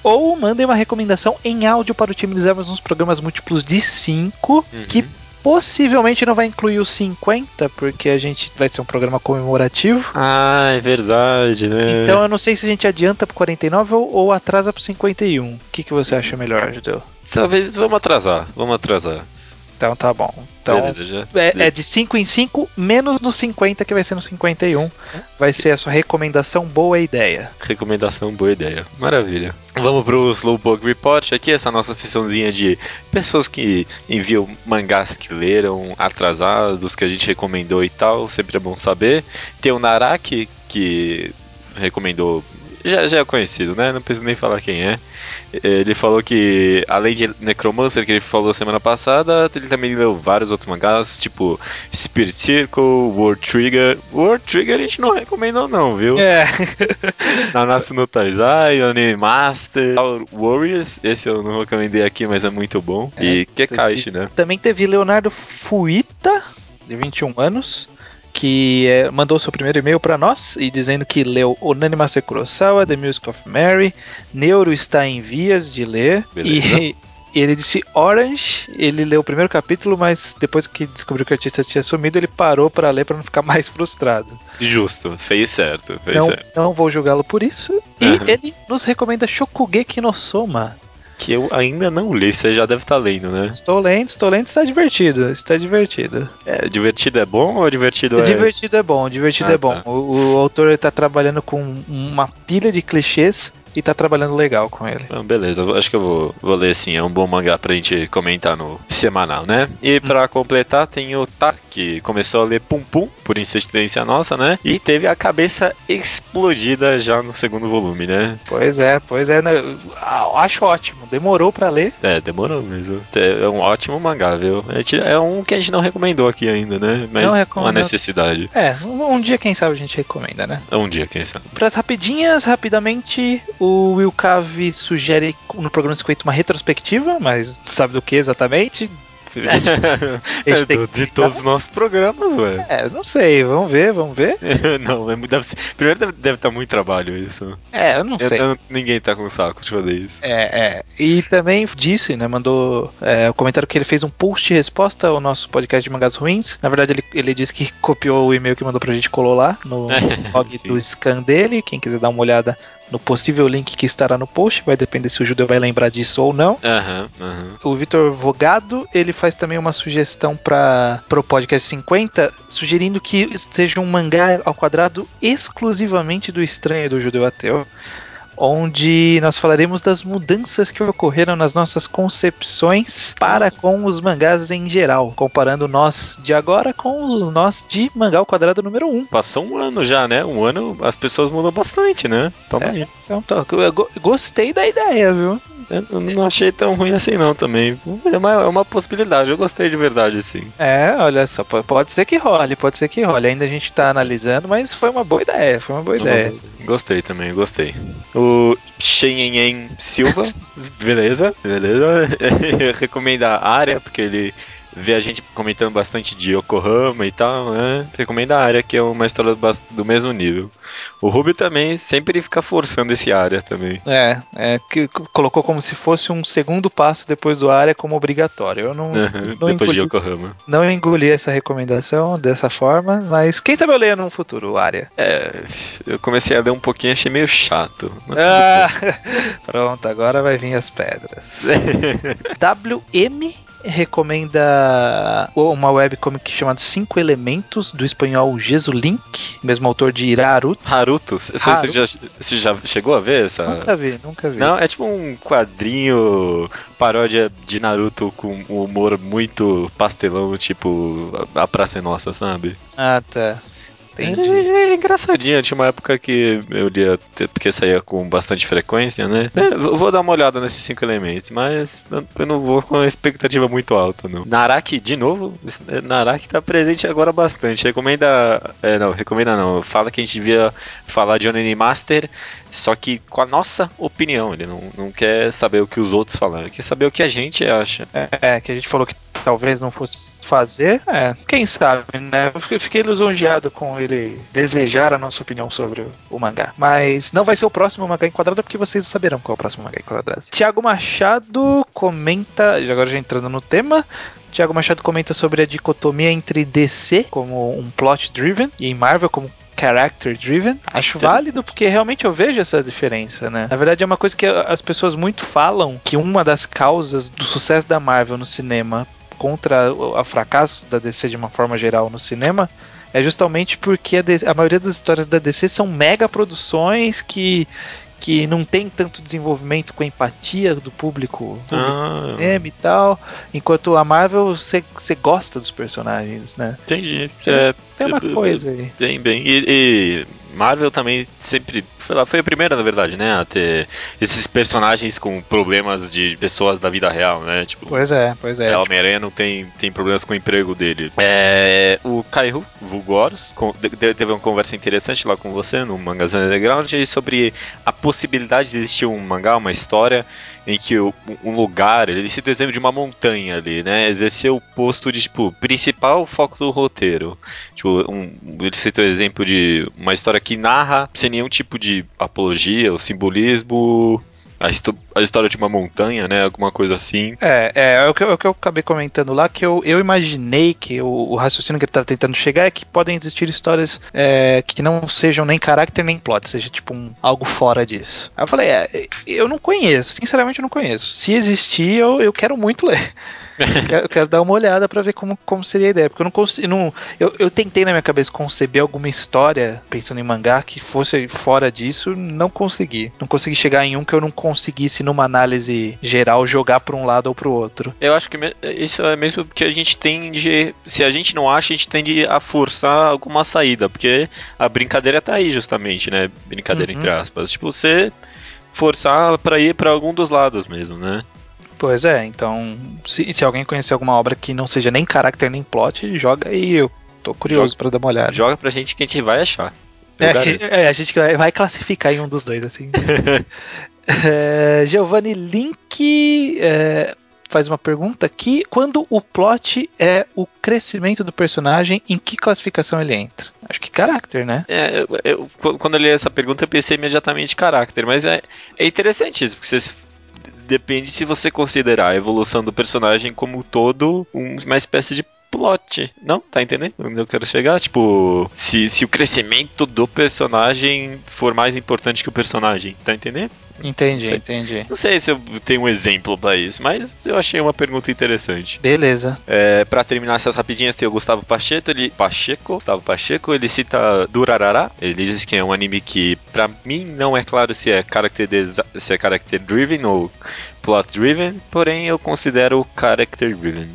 Ou mandem uma recomendação em áudio para utilizarmos nos programas múltiplos de 5, Uhum. que possivelmente não vai incluir os 50, porque a gente vai ser um programa comemorativo. Ah, é verdade, né? Então eu não sei se a gente adianta pro 49 ou, ou atrasa pro 51. O que, que você acha melhor, Judeu? Talvez vamos atrasar, vamos atrasar. Então tá bom. Então Beleza, já. é, é de 5 em 5, menos no 50, que vai ser no 51. Vai ser a sua recomendação boa ideia. Recomendação, boa ideia. Maravilha. Vamos pro Slowbug Report. Aqui essa nossa sessãozinha de pessoas que enviam mangás que leram, atrasados, que a gente recomendou e tal. Sempre é bom saber. Tem o Naraki, que recomendou já, já é conhecido, né? Não preciso nem falar quem é. Ele falou que, além de Necromancer, que ele falou semana passada, ele também leu vários outros mangás, tipo Spirit Circle, World Trigger. World Trigger a gente não recomendou, não, viu? É. Nanatsu no Taizai, Anime Master, Warriors, esse eu não recomendei aqui, mas é muito bom. e Kekaishi, né? Também teve Leonardo Fuita, de 21 anos, que é, mandou seu primeiro e-mail para nós e dizendo que leu Onanimase Kurosawa, The Music of Mary, Neuro está em vias de ler Beleza. e ele disse Orange, ele leu o primeiro capítulo, mas depois que descobriu que o artista tinha sumido, ele parou para ler para não ficar mais frustrado. Justo, fez certo, fez Não, certo. não vou julgá-lo por isso. E Uhum. ele nos recomenda Shokugeki no Soma. Que eu ainda não li, você já deve estar lendo, né? Estou lendo, estou lendo, está divertido, está divertido. É, divertido é bom ou divertido é. Divertido é bom, divertido Ah, é bom. tá. O, o autor está trabalhando com uma pilha de clichês e tá trabalhando legal com ele. Ah, beleza, acho que eu vou, vou ler sim, é um bom mangá pra gente comentar no semanal, né? E pra completar, tem o Tá, que começou a ler Pum Pum, por insistência nossa, né? E teve a cabeça explodida já no segundo volume, né? Pois é, pois é. né, Acho ótimo. Demorou pra ler. É, demorou mesmo. É um ótimo mangá, viu? É um que a gente não recomendou aqui ainda, né? Mas Não uma recomendou. necessidade. É, um, dia, quem sabe, a gente recomenda, né? Um dia, quem sabe. Para as rapidinhas, rapidamente, o Will Cave sugere no programa 50 uma retrospectiva, mas sabe do que exatamente? A gente- a gente É, de todos os nossos programas, ué. É, não sei, vamos ver, vamos ver. não, é deve ser- primeiro deve, deve estar muito trabalho isso. É, eu não Eu- sei. eu- ninguém tá com saco de fazer isso. É, é. E também disse, né? Mandou é, o comentário que ele fez um post de resposta ao nosso podcast de mangás ruins. Na verdade, ele, ele disse que copiou o e-mail que mandou pra gente e colou lá no blog do scan dele. Quem quiser dar uma olhada no possível link que estará no post, vai depender se o judeu vai lembrar disso ou não. Aham, aham. O Vitor Vogado, ele faz também uma sugestão para o podcast 50, sugerindo que seja um mangá ao quadrado exclusivamente do estranho do judeu ateu, onde nós falaremos das mudanças que ocorreram nas nossas concepções para com os mangás em geral, comparando nós de agora com o nós de mangá ao quadrado número 1. Passou um ano já, né? Um ano as pessoas mudam bastante, né? Toma É. aí. Então, tô- eu go- gostei da ideia, viu? Eu não- achei tão ruim assim não também. É uma, é uma possibilidade, eu gostei de verdade, sim. É, olha só, po- pode ser que role, pode ser que role. Ainda a gente tá analisando, mas foi uma boa ideia, foi uma boa ideia. Gostei também, gostei. O Shenhen Silva, beleza, beleza. Recomenda a área, porque ele vê a gente comentando bastante de Yokohama e tal, né? Recomenda a área, que é uma história do mesmo nível. O Rubio também sempre fica forçando esse área também. É, é que colocou como se fosse um segundo passo depois do área como obrigatório. Eu não, não, Depois de engoli, Yokohama. não engoli essa recomendação dessa forma, mas quem sabe eu leia no futuro o área. É, eu comecei a ler um pouquinho, achei meio chato. Ah, pronto, agora vai vir as pedras. WM recomenda uma webcomic chamada Cinco Elementos, do espanhol Jesulink, mesmo autor de Iraruto. Haruto, você, Haruto. já, você já chegou a ver essa? Nunca vi, nunca vi. Não, é tipo um quadrinho paródia de Naruto com um humor muito pastelão, tipo a Praça é Nossa, sabe? Ah, tá. Entendi. É, é engraçadinho, tinha uma época que eu lia, porque saía com bastante frequência, né? É, eu vou dar uma olhada nesses cinco elementos, mas eu- não vou com uma expectativa muito alta, não. Naraki, de novo, é, Naraki tá presente agora bastante. Recomenda. É, não, recomenda não. Fala que a gente devia falar de Onani Master, só que com a nossa opinião. Ele não, não quer saber o que os outros falaram, ele quer saber o que a gente acha. É, que a gente falou que talvez não fosse fazer. É, quem sabe, né? Eu fiquei- fiquei lisonjeado com ele desejar a nossa opinião sobre o, o mangá. Mas não vai ser o próximo mangá enquadrado, porque vocês saberão qual é o próximo mangá enquadrado. Tiago Machado comenta, já agora já entrando no tema. Tiago Machado comenta sobre a dicotomia entre DC como um plot driven e Marvel como character driven. Acho Interessante. válido porque realmente eu vejo essa diferença, né? Na verdade é uma coisa que as pessoas muito falam que uma das causas do sucesso da Marvel no cinema contra o fracasso da DC de uma forma geral no cinema é justamente porque a, DC a maioria das histórias da DC são mega produções que que não tem tanto desenvolvimento com a empatia do público, público Ah, cinema e tal, enquanto a Marvel você você gosta dos personagens, né? entendi. É, Tem uma coisa aí. Bem, bem. E, e Marvel também sempre foi, lá, foi a primeira, na verdade, né, a ter esses personagens com problemas de pessoas da vida real, né? Tipo, Pois é, pois é. é, Homem-Aranha não tem, tem problemas com o emprego dele. É, o Kaihu, vulgo Horus, com- de- de- teve uma conversa interessante lá com você no Mangazine Underground sobre a possibilidade de existir um mangá, uma história em que um lugar, ele cita o exemplo de uma montanha ali, né? Exercer o posto de, tipo, principal foco do roteiro. Tipo, um, ele cita o exemplo de uma história que narra sem nenhum tipo de apologia ou simbolismo. A, a história de uma montanha, né? Alguma coisa assim. É, é, é o que, eu- é o que eu acabei comentando lá, que eu, eu imaginei que o, o raciocínio que ele estava tentando chegar é que podem existir histórias é, que não sejam nem caráter nem plot, seja tipo um, algo fora disso. Aí eu falei, é, eu não conheço, sinceramente eu não conheço. Se existir, eu, eu quero muito ler. Eu quero, eu quero dar uma olhada pra ver como, como seria a ideia, porque eu não consigo. Não, eu, eu tentei na minha cabeça conceber alguma história, pensando em mangá, que fosse fora disso, não consegui. Não consegui chegar em um que eu não conseguisse, numa análise geral, jogar pra um lado ou pro outro. Eu acho que isso é mesmo porque a gente tende. Se a gente não acha, a gente tende a forçar alguma saída. Porque a brincadeira tá aí, justamente, né? Brincadeira Uhum. entre aspas. Tipo, você forçar pra ir pra algum dos lados mesmo, né? Pois é, então, se, se alguém conhecer alguma obra que não seja nem caráter nem plot, joga aí, eu tô curioso pra dar uma olhada. Joga pra gente que a gente vai achar. É, é, a gente vai classificar em um dos dois, assim. é, Giovanni Link é, faz uma pergunta aqui. Quando o plot é o crescimento do personagem, em que classificação ele entra? Acho que caráter, né? É, eu- eu- qu- quando eu li essa pergunta, eu pensei imediatamente caráter, mas é, é interessante isso, porque você, depende se você considerar a evolução do personagem como todo um- uma espécie de plot. Não? Tá entendendo onde eu quero chegar? Tipo, se, se o crescimento do personagem for mais importante que o personagem, tá entendendo? Entendi, Sei. entendi. Não sei se eu tenho um exemplo pra isso, mas eu achei uma pergunta interessante. Beleza. É, para terminar essas rapidinhas, tem o Gustavo Pacheco, ele Pacheco, Gustavo Pacheco, ele cita Durarara. Ele diz que é um anime que pra mim não é claro se é character se é character driven ou plot driven, porém eu considero character driven.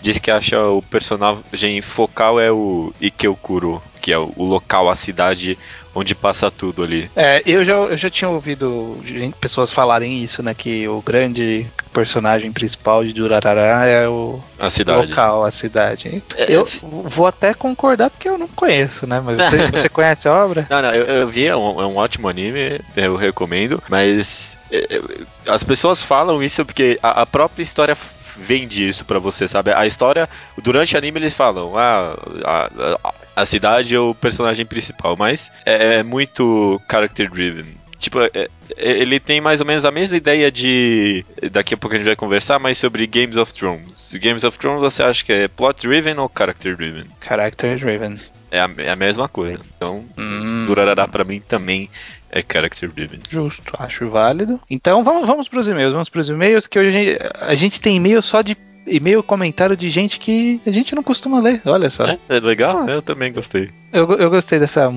Diz que acha o personagem focal é o Ikeokuro, que é o local, a cidade onde passa tudo ali. É, eu já, eu já tinha ouvido pessoas falarem isso, né? Que o grande personagem principal de Durarara é o A cidade. local, a cidade. É, Eu vou até concordar porque eu não conheço, né? Mas você, você conhece a obra? Não, não, eu, eu vi, é um, é um ótimo anime, eu recomendo, mas é, é, as pessoas falam isso porque a, a própria história vende isso pra você, sabe? A história, durante o anime eles falam, ah, a, a, a cidade é o personagem principal, mas é, é muito character driven. Tipo, é- é- ele tem mais ou menos a mesma ideia de. Daqui a pouco a gente vai conversar, mas sobre Games of Thrones. Games of Thrones você acha que é plot driven ou character driven? Character driven. É a, é a mesma coisa. Então, Hum, Durarará pra mim também é character driven. Justo, acho válido. Então vamos, vamos pros e-mails, vamos pros e-mails, que hoje a gente, a gente tem e-mail só de e-mail comentário de gente que a gente não costuma ler, olha só. É, é legal? Eu também gostei. Eu, eu gostei dessa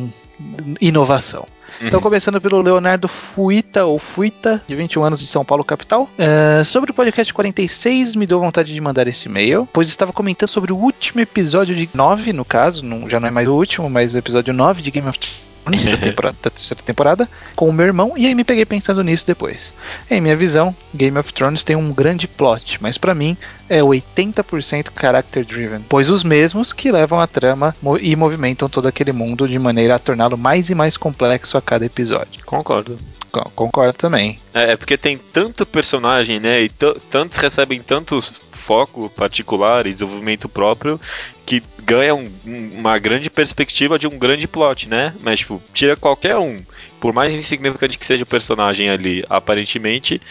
inovação. Então, Uhum. começando pelo Leonardo Fuita, ou Fuita, de 21 anos, de São Paulo, capital. É, sobre o podcast 46, me deu vontade de mandar esse e-mail, pois estava comentando sobre o último episódio de 9, no caso, não- já não é mais o último, mas o episódio 9 de Game of Thrones, da, temporada, da terceira temporada, com o meu irmão, e aí me peguei pensando nisso depois. Em minha visão, Game of Thrones tem um grande plot, mas pra mim é 80% character driven, pois os mesmos que levam a trama e movimentam todo aquele mundo de maneira a torná-lo mais e mais complexo a cada episódio. Concordo. Co- Concordo também. É, é porque tem tanto personagem, né? E tantos recebem tantos foco particular e desenvolvimento próprio que ganha um- um- uma grande perspectiva de um grande plot, né? Mas, tipo, tira qualquer um. Por mais insignificante que seja o personagem ali, aparentemente,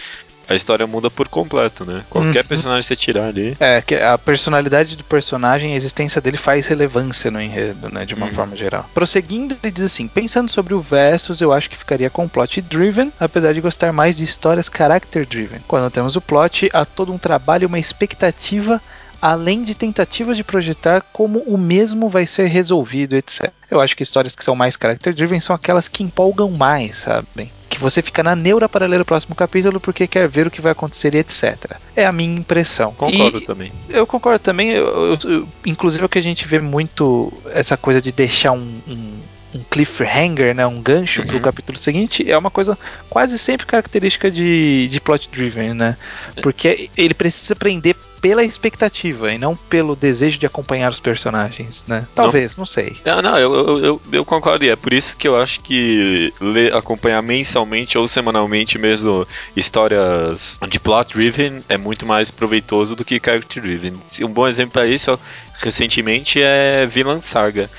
a história muda por completo, né? Qualquer Uhum. personagem que você tirar ali. É, que a personalidade do personagem, a existência dele faz relevância no enredo, né, de uma Uhum. forma geral. Prosseguindo, ele diz assim: pensando sobre o Versus, eu acho que ficaria com plot driven, apesar de gostar mais de histórias character driven. Quando temos o plot, há todo um trabalho, uma expectativa. Além de tentativas de projetar como o mesmo vai ser resolvido, etc. Eu acho que histórias que são mais character driven são aquelas que empolgam mais, sabe? Que você fica na neura para ler o próximo capítulo porque quer ver o que vai acontecer, e etc. É a minha impressão. Concordo E- também. eu concordo também. eu- eu- inclusive, o que a gente vê muito essa coisa de deixar um, um- um cliffhanger, né, um gancho pro Uhum. capítulo seguinte, é uma coisa quase sempre característica de, de plot driven, né? Porque ele precisa prender pela expectativa e não pelo desejo de acompanhar os personagens, né? Talvez, não, sei. Não, não, eu, eu, eu, eu concordo. E é por isso que eu acho que ler, acompanhar mensalmente ou semanalmente mesmo histórias de plot driven é muito mais proveitoso do que character driven. Um bom exemplo para isso, recentemente, é Vinland Saga.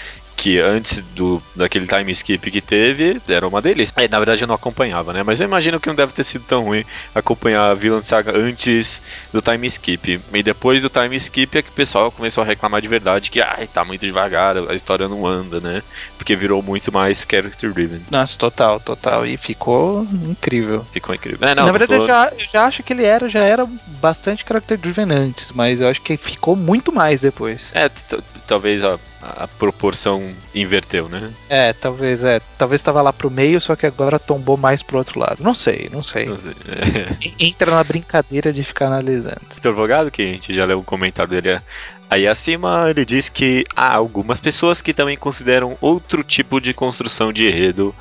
Que antes do daquele time skip que teve, era uma delícia. É, na verdade eu não acompanhava, né? Mas eu imagino que não deve ter sido tão ruim acompanhar a Vinland Saga antes do time skip. E depois do time skip é que o pessoal começou a reclamar de verdade que ai, tá muito devagar, a história não anda, né? Porque virou muito mais character driven. Nossa, total, total. E ficou incrível. Ficou incrível. É, não, Na verdade, tô- eu, já, eu já acho que ele era, já era bastante character driven antes, mas eu acho que ficou muito mais depois. É, talvez a, a proporção inverteu, né? É, talvez, é. Talvez tava lá pro meio, só que agora tombou mais pro outro lado. Não sei, não sei. Não sei. É. En- Entra na brincadeira de ficar analisando. Vitor Vogado, que a gente já leu um comentário dele aí acima, ele diz que há algumas pessoas que também consideram outro tipo de construção de enredo.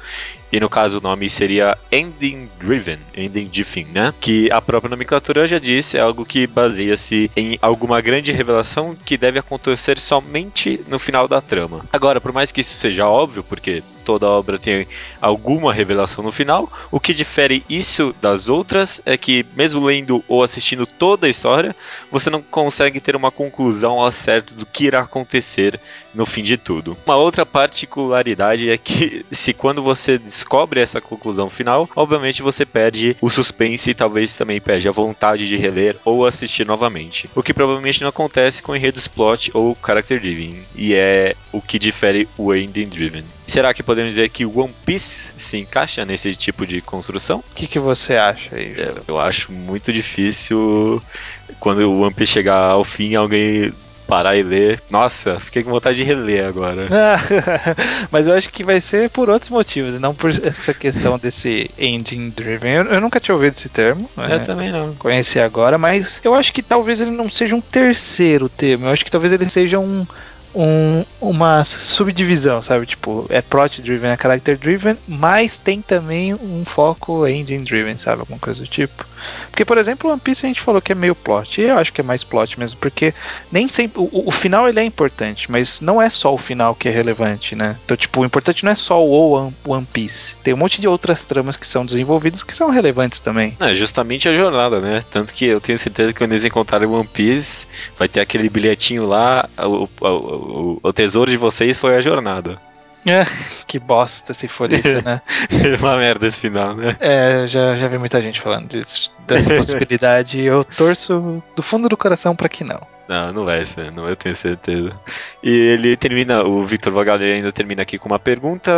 E no caso o nome seria Ending Driven, Ending de fim, né? Que a própria nomenclatura já disse, é algo que baseia-se em alguma grande revelação que deve acontecer somente no final da trama. Agora, por mais que isso seja óbvio, porque toda obra tem alguma revelação no final, o que difere isso das outras é que, mesmo lendo ou assistindo toda a história, você não consegue ter uma conclusão ao certo do que irá acontecer no fim de tudo. Uma outra particularidade é que, se quando você descobre essa conclusão final, obviamente você perde o suspense e talvez também perde a vontade de reler ou assistir novamente. O que provavelmente não acontece com enredos plot ou character driven, e é o que difere o ending driven. Será que podemos dizer que One Piece se encaixa nesse tipo de construção? O que, que você acha aí? É, eu acho muito difícil quando o One Piece chegar ao fim alguém parar e ler. Nossa, fiquei com vontade de reler agora. Mas eu acho que vai ser por outros motivos, e não por essa questão desse engine driven. Eu, eu nunca tinha ouvido esse termo. Eu também não. Conheci agora, mas eu acho que talvez ele não seja um terceiro termo. Eu acho que talvez ele seja um, um- uma subdivisão, sabe? Tipo, é plot driven, é character driven, mas tem também um foco engine driven, sabe? Alguma coisa do tipo. Porque, por exemplo, One Piece a gente falou que é meio plot. E eu acho que é mais plot mesmo, porque nem sempre. O, o final ele é importante, mas não é só o final que é relevante, né? Então, tipo, o importante não é só o One, One Piece. Tem um monte de outras tramas que são desenvolvidas que são relevantes também. É justamente a jornada, né? Tanto que eu tenho certeza que quando eles encontrarem One Piece, vai ter aquele bilhetinho lá, o, o, o, o tesouro de vocês foi a jornada. que bosta se for isso, né? É uma merda esse final, né? É, já, já vi muita gente falando disso, dessa possibilidade. Eu torço do fundo do coração pra que não. Não, não vai ser, não, eu tenho certeza. E ele termina, o Victor Vagal ele ainda termina aqui com uma pergunta: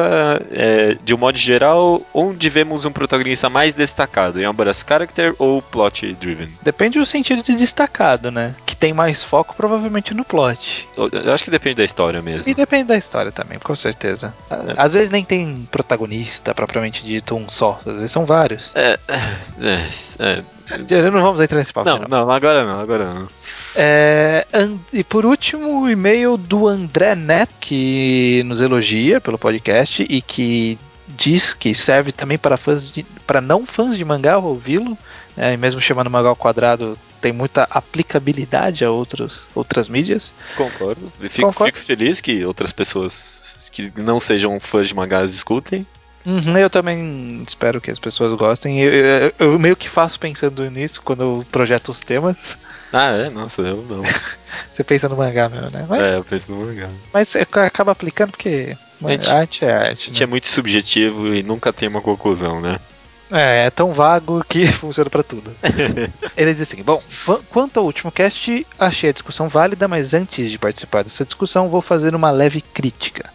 é, de um modo geral, onde vemos um protagonista mais destacado? Em obras character ou plot driven? Depende do sentido de destacado, né? Que tem mais foco provavelmente no plot. Eu eu acho que depende da história mesmo. E depende da história também, com certeza. Às vezes nem tem protagonista propriamente dito um só, às vezes são vários. É, é, é. Não vamos entrar nesse papo. Não, não. agora não, agora não. É, e por último, o e-mail do André Neto, que nos elogia pelo podcast e que diz que serve também para fãs de, para não fãs de mangá ouvi-lo, né, e mesmo chamando mangá ao quadrado tem muita aplicabilidade a outros, outras mídias. Concordo. Fico, Concordo. fico feliz que outras pessoas que não sejam fãs de mangás escutem. Uhum, eu também espero que as pessoas gostem. Eu, eu- eu meio que faço pensando nisso quando eu projeto os temas. Ah, é? Nossa, eu não. Você pensa no mangá mesmo, né? Mas, É, eu penso no mangá. mas acaba aplicando porque Gente, arte é arte. A gente né? é muito subjetivo e nunca tem uma conclusão, né? É, é tão vago que funciona pra tudo. Ele diz assim: Bom, qu- quanto ao último cast, achei a discussão válida, mas antes de participar dessa discussão, vou fazer uma leve crítica.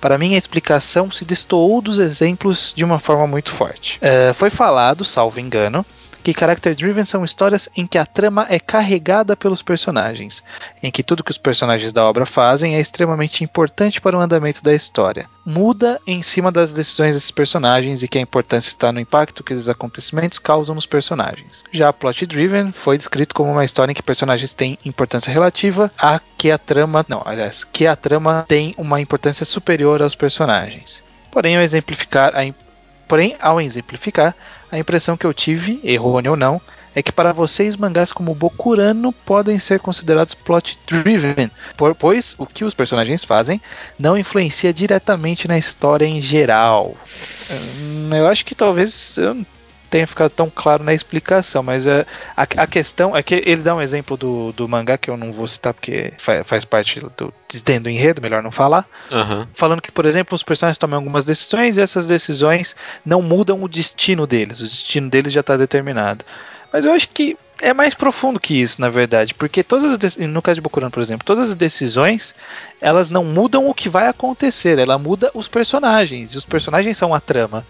Para mim, a explicação se destoou dos exemplos de uma forma muito forte. É, foi falado, salvo engano, que character driven são histórias em que a trama é carregada pelos personagens, em que tudo que os personagens da obra fazem é extremamente importante para o andamento da história. Muda em cima das decisões desses personagens e que a importância está no impacto que esses acontecimentos causam nos personagens. Já plot driven foi descrito como uma história em que personagens têm importância relativa a que a trama, não, aliás, que a trama tem uma importância superior aos personagens. Porém, ao exemplificar a, porém, ao exemplificar, a impressão que eu tive, errônea ou não, é que para vocês mangás como Bokurano podem ser considerados plot driven, pois o que os personagens fazem não influencia diretamente na história em geral. Hum, Eu acho que talvez eu tenha ficado tão claro na explicação, mas é, a, a questão é que ele dá um exemplo do, do mangá que eu não vou citar porque fa- faz parte do, dentro do enredo, melhor não falar Aham. falando que, por exemplo, os personagens tomam algumas decisões e essas decisões não mudam o destino deles, o destino deles já está determinado. Mas eu acho que é mais profundo que isso, na verdade, porque todas as no caso de Bokurano, por exemplo, todas as decisões, elas não mudam o que vai acontecer, ela muda os personagens, e os personagens são a trama.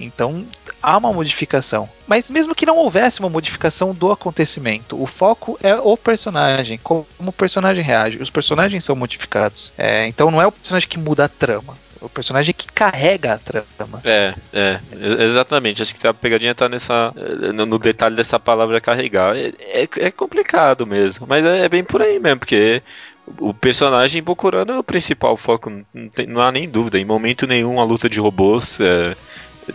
Então, há uma modificação. Mas mesmo que não houvesse uma modificação do acontecimento, o foco é o personagem, como o personagem reage. Os personagens são modificados. É, então não é o personagem que muda a trama, é o personagem que carrega a trama. É, é, exatamente. Acho que a pegadinha tá nessa. eh, no, detalhe dessa palavra carregar. É, é, é complicado mesmo, mas é, é bem por aí mesmo, porque o personagem Bokurano é o principal foco, não, tem- não há nem dúvida. Em momento nenhum a luta de robôs. é,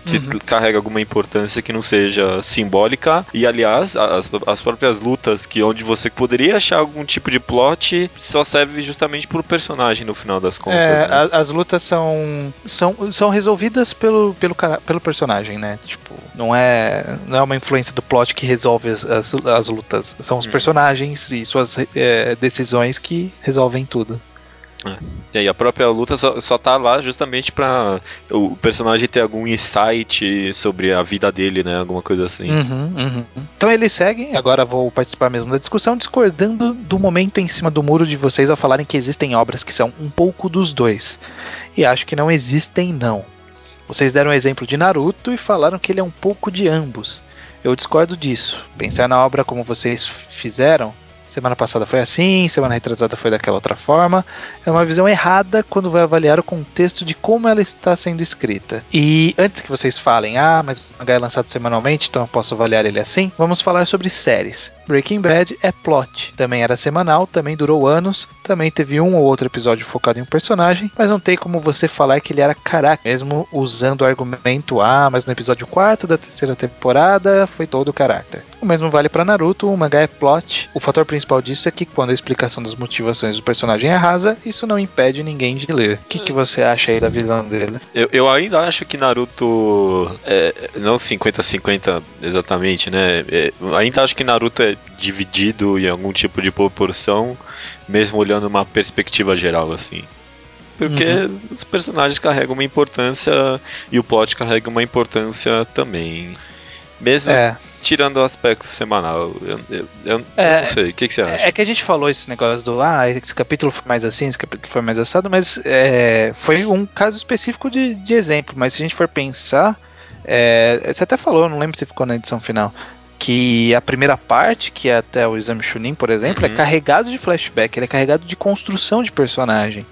Uhum. carrega alguma importância que não seja simbólica e aliás as, as próprias lutas que onde você poderia achar algum tipo de plot só serve justamente pro personagem no final das contas É, né? as lutas são, são, são resolvidas pelo, pelo, pelo personagem, né? Tipo, não é, não é uma influência do plot que resolve as, as, as lutas. São os Hum. personagens e suas é, decisões que resolvem tudo. E aí a própria luta só, só tá lá justamente pra o personagem ter algum insight sobre a vida dele, né? Alguma coisa assim. Uhum, uhum. Então eles seguem, agora vou participar mesmo da discussão, discordando do momento em cima do muro de vocês ao falarem que existem obras que são um pouco dos dois. E acho que não existem, não. Vocês deram o exemplo de Naruto e falaram que ele é um pouco de ambos. Eu discordo disso. Pensar na obra como vocês fizeram, semana passada foi assim, semana retrasada foi daquela outra forma, é uma visão errada quando vai avaliar o contexto de como ela está sendo escrita. E antes que vocês falem, ah, mas o mangá é lançado semanalmente, então eu posso avaliar ele assim, vamos falar sobre séries. Breaking Bad é plot. Também era semanal, também durou anos, também teve um ou outro episódio focado em um personagem, mas não tem como você falar que ele era caráter, mesmo usando o argumento, ah, mas no episódio 4 da terceira temporada foi todo o caráter. O mesmo vale para Naruto, o mangá é plot. O fator principal disso é que quando a explicação das motivações do personagem é rasa, isso não impede ninguém de ler. O que, que você acha aí da visão dele? Eu, eu ainda acho que Naruto. É, não 50-50 exatamente, né? É, ainda acho que Naruto é dividido em algum tipo de proporção, mesmo olhando uma perspectiva geral, assim. Porque os personagens carregam uma importância e o plot carrega uma importância também. Mesmo É, tirando o aspecto semanal. Eu, eu- eu É, não sei, o que, que você acha? É que a gente falou esse negócio do ah, esse capítulo foi mais assim, esse capítulo foi mais assado, mas é, foi um caso específico de, de exemplo. Mas se a gente for pensar, é, você até falou, não lembro se ficou na edição final, que a primeira parte, que é até o exame Chunin, por exemplo, Uhum. é carregado de flashback, ele é carregado de construção de personagem.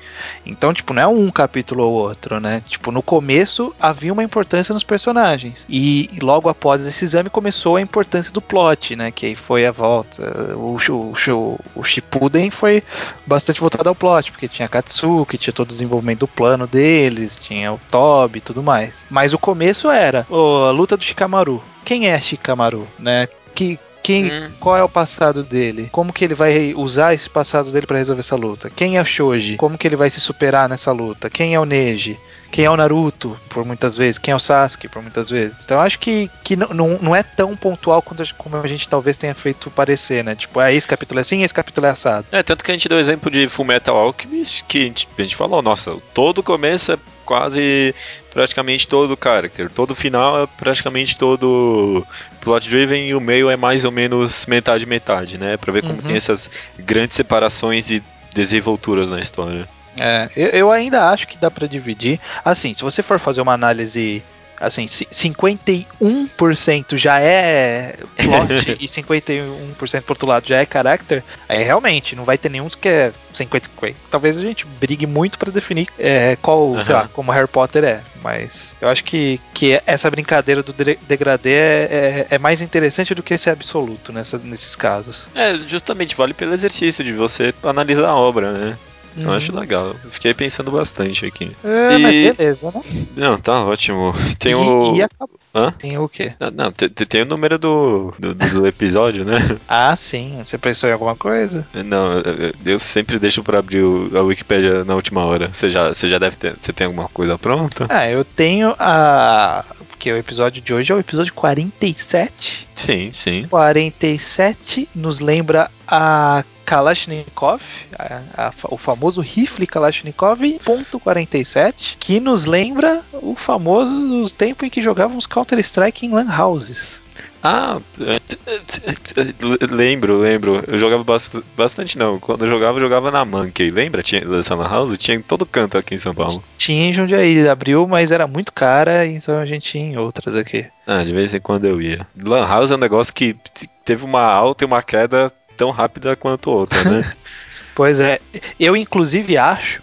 Então, tipo, não é um capítulo ou outro, né? Tipo, no começo havia uma importância nos personagens. E logo após esse exame começou a importância do plot, né? Que aí foi a volta. O, o, o, o Shippuden foi bastante voltado ao plot, porque tinha a Katsuki, tinha todo o desenvolvimento do plano deles, tinha o Tobi e tudo mais. Mas o começo era a luta do Shikamaru. Quem é Shikamaru, né? Que, quem, Hum. qual é o passado dele? Como que ele vai usar esse passado dele pra resolver essa luta? Quem é o Shoji? Como que ele vai se superar nessa luta? Quem é o Neji? Quem é o Naruto, por muitas vezes? Quem é o Sasuke, por muitas vezes? Então eu acho que, que não, não, é tão pontual quanto a- como a gente talvez tenha feito parecer, né? Tipo, ah, esse capítulo é assim, esse capítulo é assado. É, tanto que a gente deu o exemplo de Fullmetal Alchemist, que a gente, a gente falou, nossa, todo começo é quase praticamente todo o character, todo final é praticamente todo plot driven e o meio é mais ou menos metade metade, né? Pra ver como Uhum. tem essas grandes separações e desenvolturas na história. É, eu, eu ainda acho que dá pra dividir. Assim, se você for fazer uma análise assim, ci- 51% já é plot e 51% pro outro lado já é character, aí realmente não vai ter nenhum que é 50-50. Talvez a gente brigue muito pra definir é, qual, sei Aham. lá, como Harry Potter é. Mas eu acho que, que essa brincadeira do de- degradê é, é, é mais interessante do que esse absoluto nessa, nesses casos. É, justamente, vale pelo exercício de você analisar a obra, né? Eu Uhum. acho legal. Eu Fiquei pensando bastante aqui. É, E- mas beleza, né? Não, tá ótimo. Tem e, o. e acabou. Hã? Tem o quê? Ah, Não, tem, tem o número do, do, do episódio, né? Ah, sim. Você pensou em alguma coisa? Não, eu- eu sempre deixo pra abrir o- a Wikipédia na última hora. Você já, você já deve ter. Você tem alguma coisa pronta? Ah, eu tenho a. Porque o episódio de hoje é o episódio 47. Sim, sim. 47 nos lembra a Kalashnikov, a- a- o famoso rifle Kalashnikov, ponto 47, que nos lembra o famoso os tempos em que jogávamos Counter-Strike em lan houses. Ah, lembro, lembro. Eu jogava bast- bastante, não. Quando eu jogava, eu jogava na Monkey. Lembra? Tinha dessa Lan House? Tinha em todo canto aqui em São Paulo. Tinha em Jundiaí, abriu, mas era muito cara, então a gente tinha em outras aqui. Ah, de vez em quando eu ia. Lan House é um negócio que teve uma alta e uma queda tão rápida quanto outra, né? Pois é, eu inclusive acho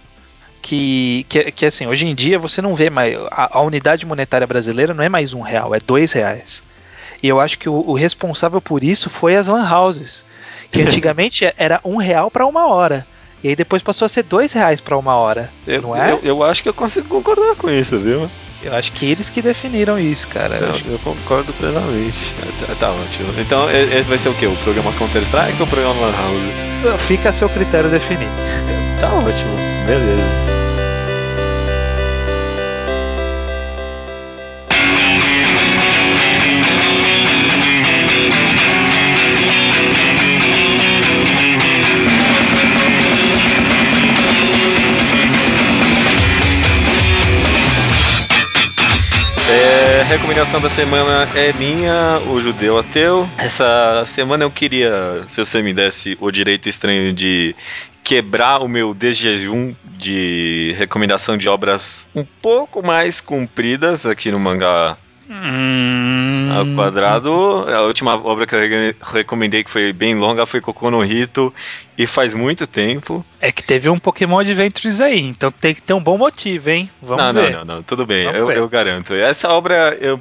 que, que, que assim, hoje em dia você não vê mais. A, a unidade monetária brasileira não é mais um real, é dois reais. E eu acho que o, o responsável por isso foi as lan houses. Que antigamente era um real para uma hora. E aí depois passou a ser dois reais para uma hora. Eu, Não é? eu, eu acho que eu consigo concordar com isso, viu? Eu acho que eles que definiram isso, cara. Eu Não, eu concordo plenamente. Tá, tá ótimo. Então, esse vai ser o quê? O programa Counter-Strike ou o programa Lan House? Fica a seu critério definir. Tá ótimo. Beleza. Recomendação da semana é minha, o judeu ateu. Essa semana eu queria, se você me desse o direito estranho de quebrar o meu desjejum de recomendação de obras um pouco mais compridas aqui no mangá Hum, ao quadrado. A última obra que eu re- recomendei que foi bem longa foi Kokono no Hito e faz muito tempo. É que teve um Pokémon Adventures aí, então tem que ter um bom motivo, hein? Vamos não, ver. não, não, não, tudo bem, eu, eu garanto. Essa obra eu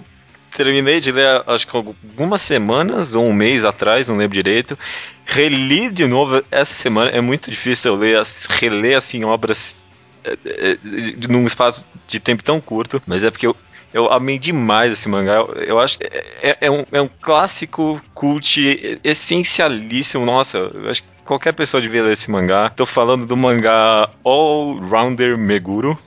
terminei de ler, acho que algumas semanas ou um mês atrás, não lembro direito. Reli de novo essa semana, é muito difícil eu ler, reler assim obras é, é, num espaço de tempo tão curto, mas é porque eu eu amei demais esse mangá. Eu, eu acho que é, é- é um, é um clássico cult essencialíssimo. Nossa, eu acho que qualquer pessoa devia ler esse mangá. Tô falando do mangá All Rounder Meguro.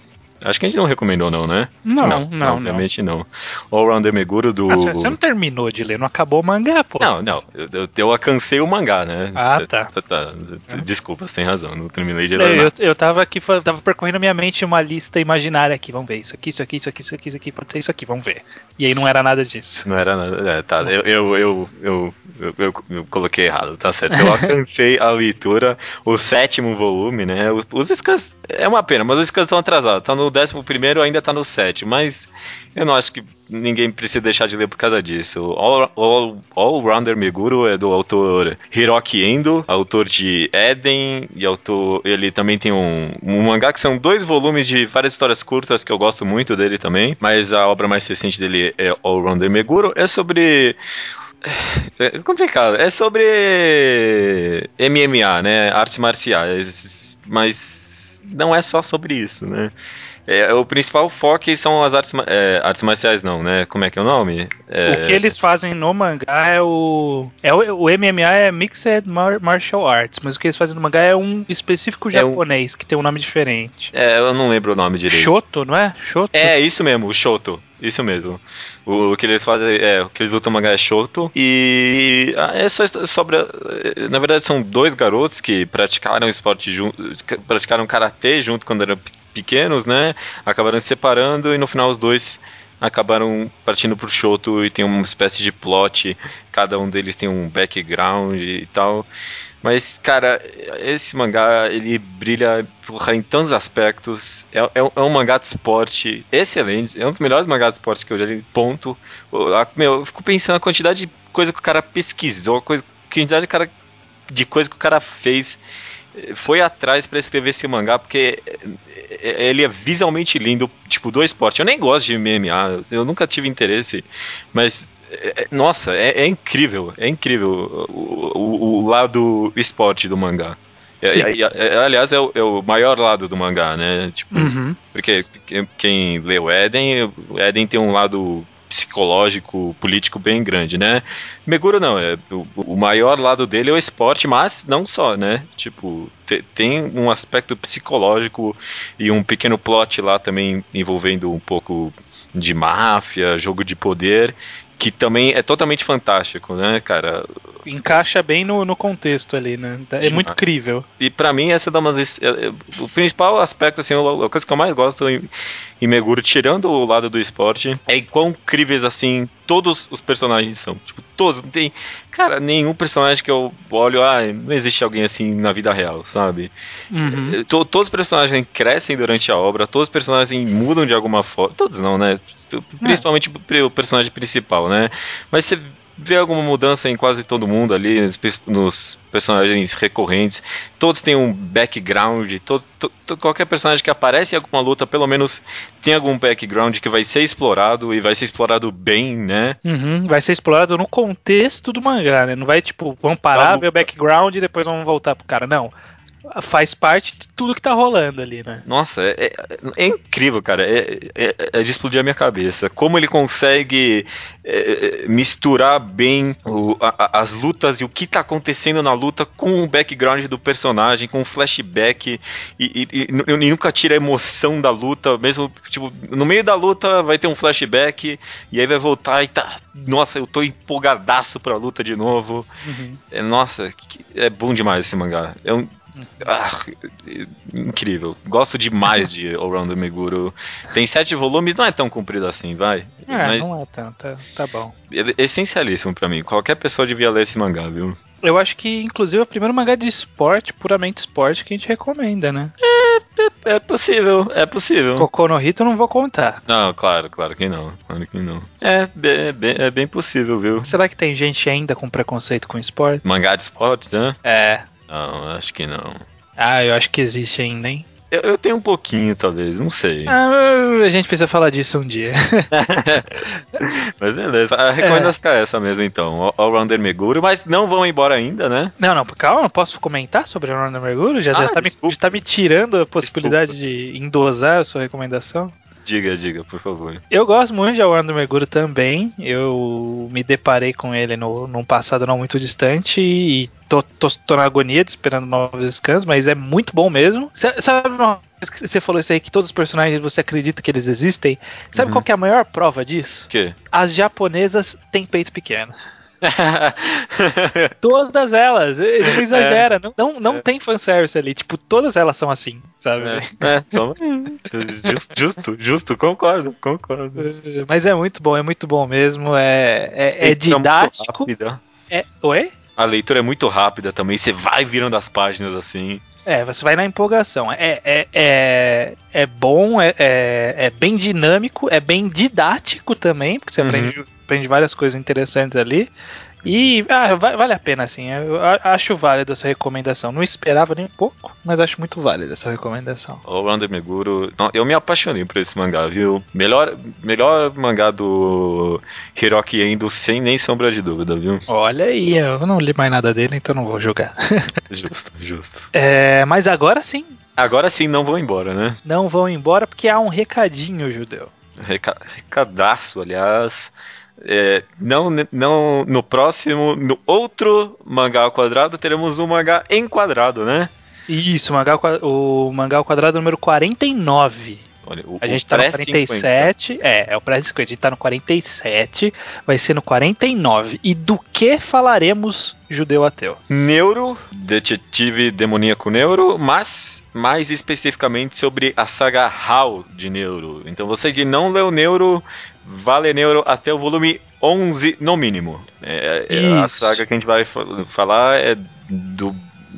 Acho que a gente não recomendou, não, né? Não, não, não. Obviamente não. All Rounder Meguro do. Ah, você- não terminou de ler, não acabou o mangá, pô. Não, não, eu, eu, eu alcancei o mangá, né? Ah, Cê- tá. tá. Desculpa, você tem razão, não terminei de ler. Eu, eu tava aqui, tava percorrendo minha mente uma lista imaginária aqui. Vamos ver isso aqui, isso aqui, isso aqui, isso aqui, isso aqui, pode ser isso aqui, vamos ver. E aí não era nada disso. Não era nada. É, tá. Eu, eu, eu, eu, eu, coloquei errado, tá certo. Eu alcancei a leitura, o sétimo volume, né? Os, os scans. É uma pena, mas os scans estão atrasados. Tá no décimo primeiro, ainda tá no sétimo. Mas eu não acho que ninguém precisa deixar de ler por causa disso. All, All, All Rounder Meguro é do autor Hiroki Endo, autor de Eden, e autor. Ele também tem um, um mangá que são dois volumes de várias histórias curtas que eu gosto muito dele também. Mas a obra mais recente dele é All Rounder Meguro. É sobre. É complicado. É sobre MMA, né? Artes marciais. Mas não é só sobre isso, né? É, o principal foco são as artes, é, artes marciais, não, né? Como é que é o nome? É, O que eles fazem no mangá é o. É o, o MMA é Mixed Mar- Martial Arts, mas o que eles fazem no mangá é um específico É um- japonês, que tem um nome diferente. é, eu não lembro o nome direito. Shoto, não é? Shoto? É, isso mesmo, o Shoto. Isso mesmo. O, o que eles fazem, é, o que eles lutam mangá é Shoto. E ah, é só sobre. Na verdade, são dois garotos que praticaram esporte junto. praticaram karatê junto quando eram pe- pequenos, né? Acabaram se separando e no final os dois acabaram partindo pro Shoto e tem uma espécie de plot. Cada um deles tem um background e tal. Mas, cara, esse mangá, ele brilha porra, em tantos aspectos. É, é, é um mangá de esporte excelente. É um dos melhores mangás de esporte que eu já li, ponto. Eu, a- meu, eu fico pensando na quantidade de coisa que o cara pesquisou, a coisa, quantidade de, cara, de coisa que o cara fez. Eh, Foi atrás pra escrever esse mangá, porque eh, eh, ele é visualmente lindo, tipo, do esporte. Eu nem gosto de MMA, eu nunca tive interesse, mas é- nossa, é, é incrível, é incrível o, o- o lado esporte do mangá. Aliás, é o, é o maior lado do mangá, né? Tipo, Uhum. porque quem, o Eden, o Eden tem um lado psicológico, político bem grande, né? Meguro não, é o, o maior lado dele é o esporte, mas não só, né? Tipo, te- tem um aspecto psicológico e um pequeno plot lá também envolvendo um pouco de máfia, jogo de poder, que também é totalmente fantástico, né, cara? Encaixa bem no, no contexto ali, né? É Demais. muito crível. E pra mim essa é uma das, é, é, o principal aspecto assim, a coisa que eu mais gosto em, em Meguro, tirando o lado do esporte, é quão críveis assim todos os personagens são. Tipo, todos, não tem, cara, nenhum personagem que eu olho, ah, não existe alguém assim na vida real, sabe? Uhum. To- Todos os personagens crescem durante a obra, todos os personagens mudam de alguma forma. Todos não, né? Principalmente o pri- o personagem principal, né? Mas você vê alguma mudança em quase todo mundo ali, nos, pers- nos personagens recorrentes. Todos têm um background. Todo, to- to- qualquer personagem que aparece em alguma luta, pelo menos tem algum background que vai ser explorado e vai ser explorado bem, né? Uhum. Vai ser explorado no contexto do mangá, né? Não vai tipo, vamos parar, Vamos- ver o background e depois vamos voltar pro cara. Não. Faz parte de tudo que tá rolando ali, né? Nossa, é, é- é incrível, cara. É, é- é de explodir a minha cabeça. Como ele consegue é, é, misturar bem o- a- as lutas e o que tá acontecendo na luta com o background do personagem, com o flashback e, e- e e nunca tira a emoção da luta. Mesmo, tipo, no meio da luta vai ter um flashback e aí vai voltar e tá. Nossa, eu tô empolgadaço pra luta de novo. Uhum. É, nossa, que- é bom demais esse mangá. É um. Ah, é- incrível. Gosto demais de All Round Meguro. Tem sete volumes, não é tão comprido assim, vai. É, Mas não é tanto, tá, tá bom. é essencialíssimo pra mim. Qualquer pessoa devia ler esse mangá, viu? Eu acho que, inclusive, é o primeiro mangá de esporte, puramente esporte, que a gente recomenda, né? É possível, é possível. Cocô no Rito não vou contar. Não, claro, claro que não. Claro que não. É, é, bem- é bem possível, viu? Será que tem gente ainda com preconceito com esporte? Mangá de esportes, né? É. Não, acho que não. Ah, eu acho que existe ainda, hein? Eu, eu tenho um pouquinho, talvez, não sei. Ah, a gente precisa falar disso um dia. Mas beleza, a recomendação é. essa mesmo então, All- All Rounder Meguro, mas não vão embora ainda, né? Não, não, calma, posso comentar sobre o Ronda Mergulho? Já, já, Ah, tá me, desculpa. já tá me tirando a possibilidade de endosar a sua recomendação? Diga, diga, por favor. Eu gosto muito de Orlando Mergulho também. Eu me deparei com ele no, num passado não muito distante e tô, tô, tô na agonia de esperando novos scans, mas é muito bom mesmo. Sa- Sabe uma coisa que você falou isso aí, que todos os personagens você acredita que eles existem? Sabe Uhum. qual que é a maior prova disso? O quê? As japonesas têm peito pequeno. Todas elas, ele não exagera, não, não, não tem fanservice ali, tipo, todas elas são assim, sabe? é, é, toma. Justo, justo, justo, concordo, concordo. Mas é muito bom, é muito bom mesmo, é, é, é didático. É, oi? A leitura é muito rápida também, você vai virando as páginas assim. É, você vai na empolgação. É, é, é, é bom, é, é, é bem dinâmico, é bem didático também, porque você Uhum. aprende, aprende várias coisas interessantes ali. E ah, va- vale a pena, assim. Eu a- acho válida essa recomendação. Não esperava nem um pouco, mas acho muito válida essa recomendação. All Rounder Meguro. Eu me apaixonei por esse mangá, viu? Melhor, melhor mangá do Hiroki Endo, sem nem sombra de dúvida, viu? Olha aí, eu não li mais nada dele, então não vou julgar. Justo, justo. É, mas agora sim, Agora sim não vão embora, né? não vão embora porque há um recadinho, judeu. Reca recadaço, aliás. É, não, não no próximo, no outro mangá ao quadrado, teremos um mangá em quadrado, né? Isso, o mangá, o mangá ao quadrado número 49. Olha, o, A gente tá no pré-50. 47. É, é o pré-50. A gente tá no 47. Vai ser no 49. E do que falaremos, judeu ateu? Neuro, detetive demoníaco Neuro, mas mais especificamente sobre a saga HAL de Neuro. Então você que não leu Neuro, vale Neuro até o volume 11 no mínimo. É, é a saga que a gente vai fa- falar é do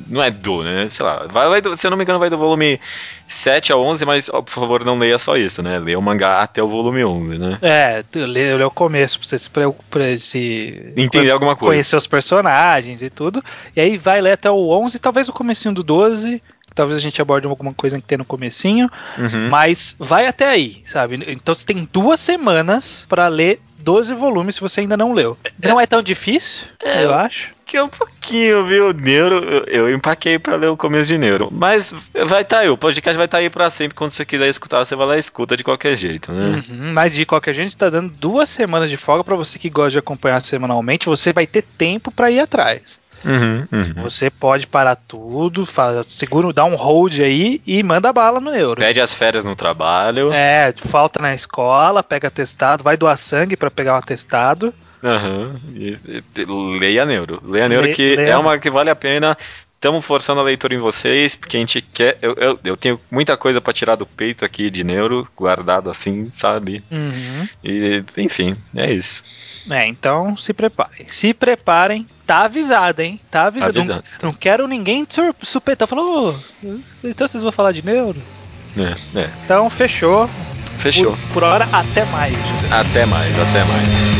não é do, né? Sei lá. Vai, vai do- se eu não me engano, vai do volume 7 ao 11, mas ó, por favor, não leia só isso, né? Leia o mangá até o volume 11, né? É, lê, lê o começo pra você se, pre- pra se Entender alguma coisa. conhecer os personagens e tudo. E aí vai ler até o 11, talvez o comecinho do 12. Talvez a gente aborde alguma coisa que tem no comecinho. Uhum. Mas vai até aí, sabe? Então você tem duas semanas pra ler 12 volumes se você ainda não leu. Não é tão difícil, eu acho. Que é um pouquinho, viu? Neuro, eu, eu empaquei pra ler o começo de Neuro. Mas vai estar aí, o podcast vai estar aí pra sempre. Quando você quiser escutar, você vai lá e escuta de qualquer jeito, né? Uhum, mas de qualquer jeito, tá dando duas semanas de folga pra você que gosta de acompanhar semanalmente. Você vai ter tempo pra ir atrás. Uhum, uhum. Você pode parar tudo, faz, segura, dá um hold aí e manda bala no euro. Pede as férias no trabalho. É, falta na escola, pega atestado, vai doar sangue pra pegar um atestado. Aham. E- e- leia Neuro. Leia Neuro Le- que leia. é uma que vale a pena. Estamos forçando a leitura em vocês, porque a gente quer. Eu, eu, eu tenho muita coisa pra tirar do peito aqui de Neuro, guardado assim, sabe? Uhum. E, enfim, é isso. É, então se preparem. Se preparem, tá avisado, hein? Tá avisado. Tá avisado. Não, não quero ninguém sur- supetão. Falou, "Ô, então vocês vão falar de neuro? É, é. Então fechou. Fechou. Por, por hora, até mais. Até mais, até mais.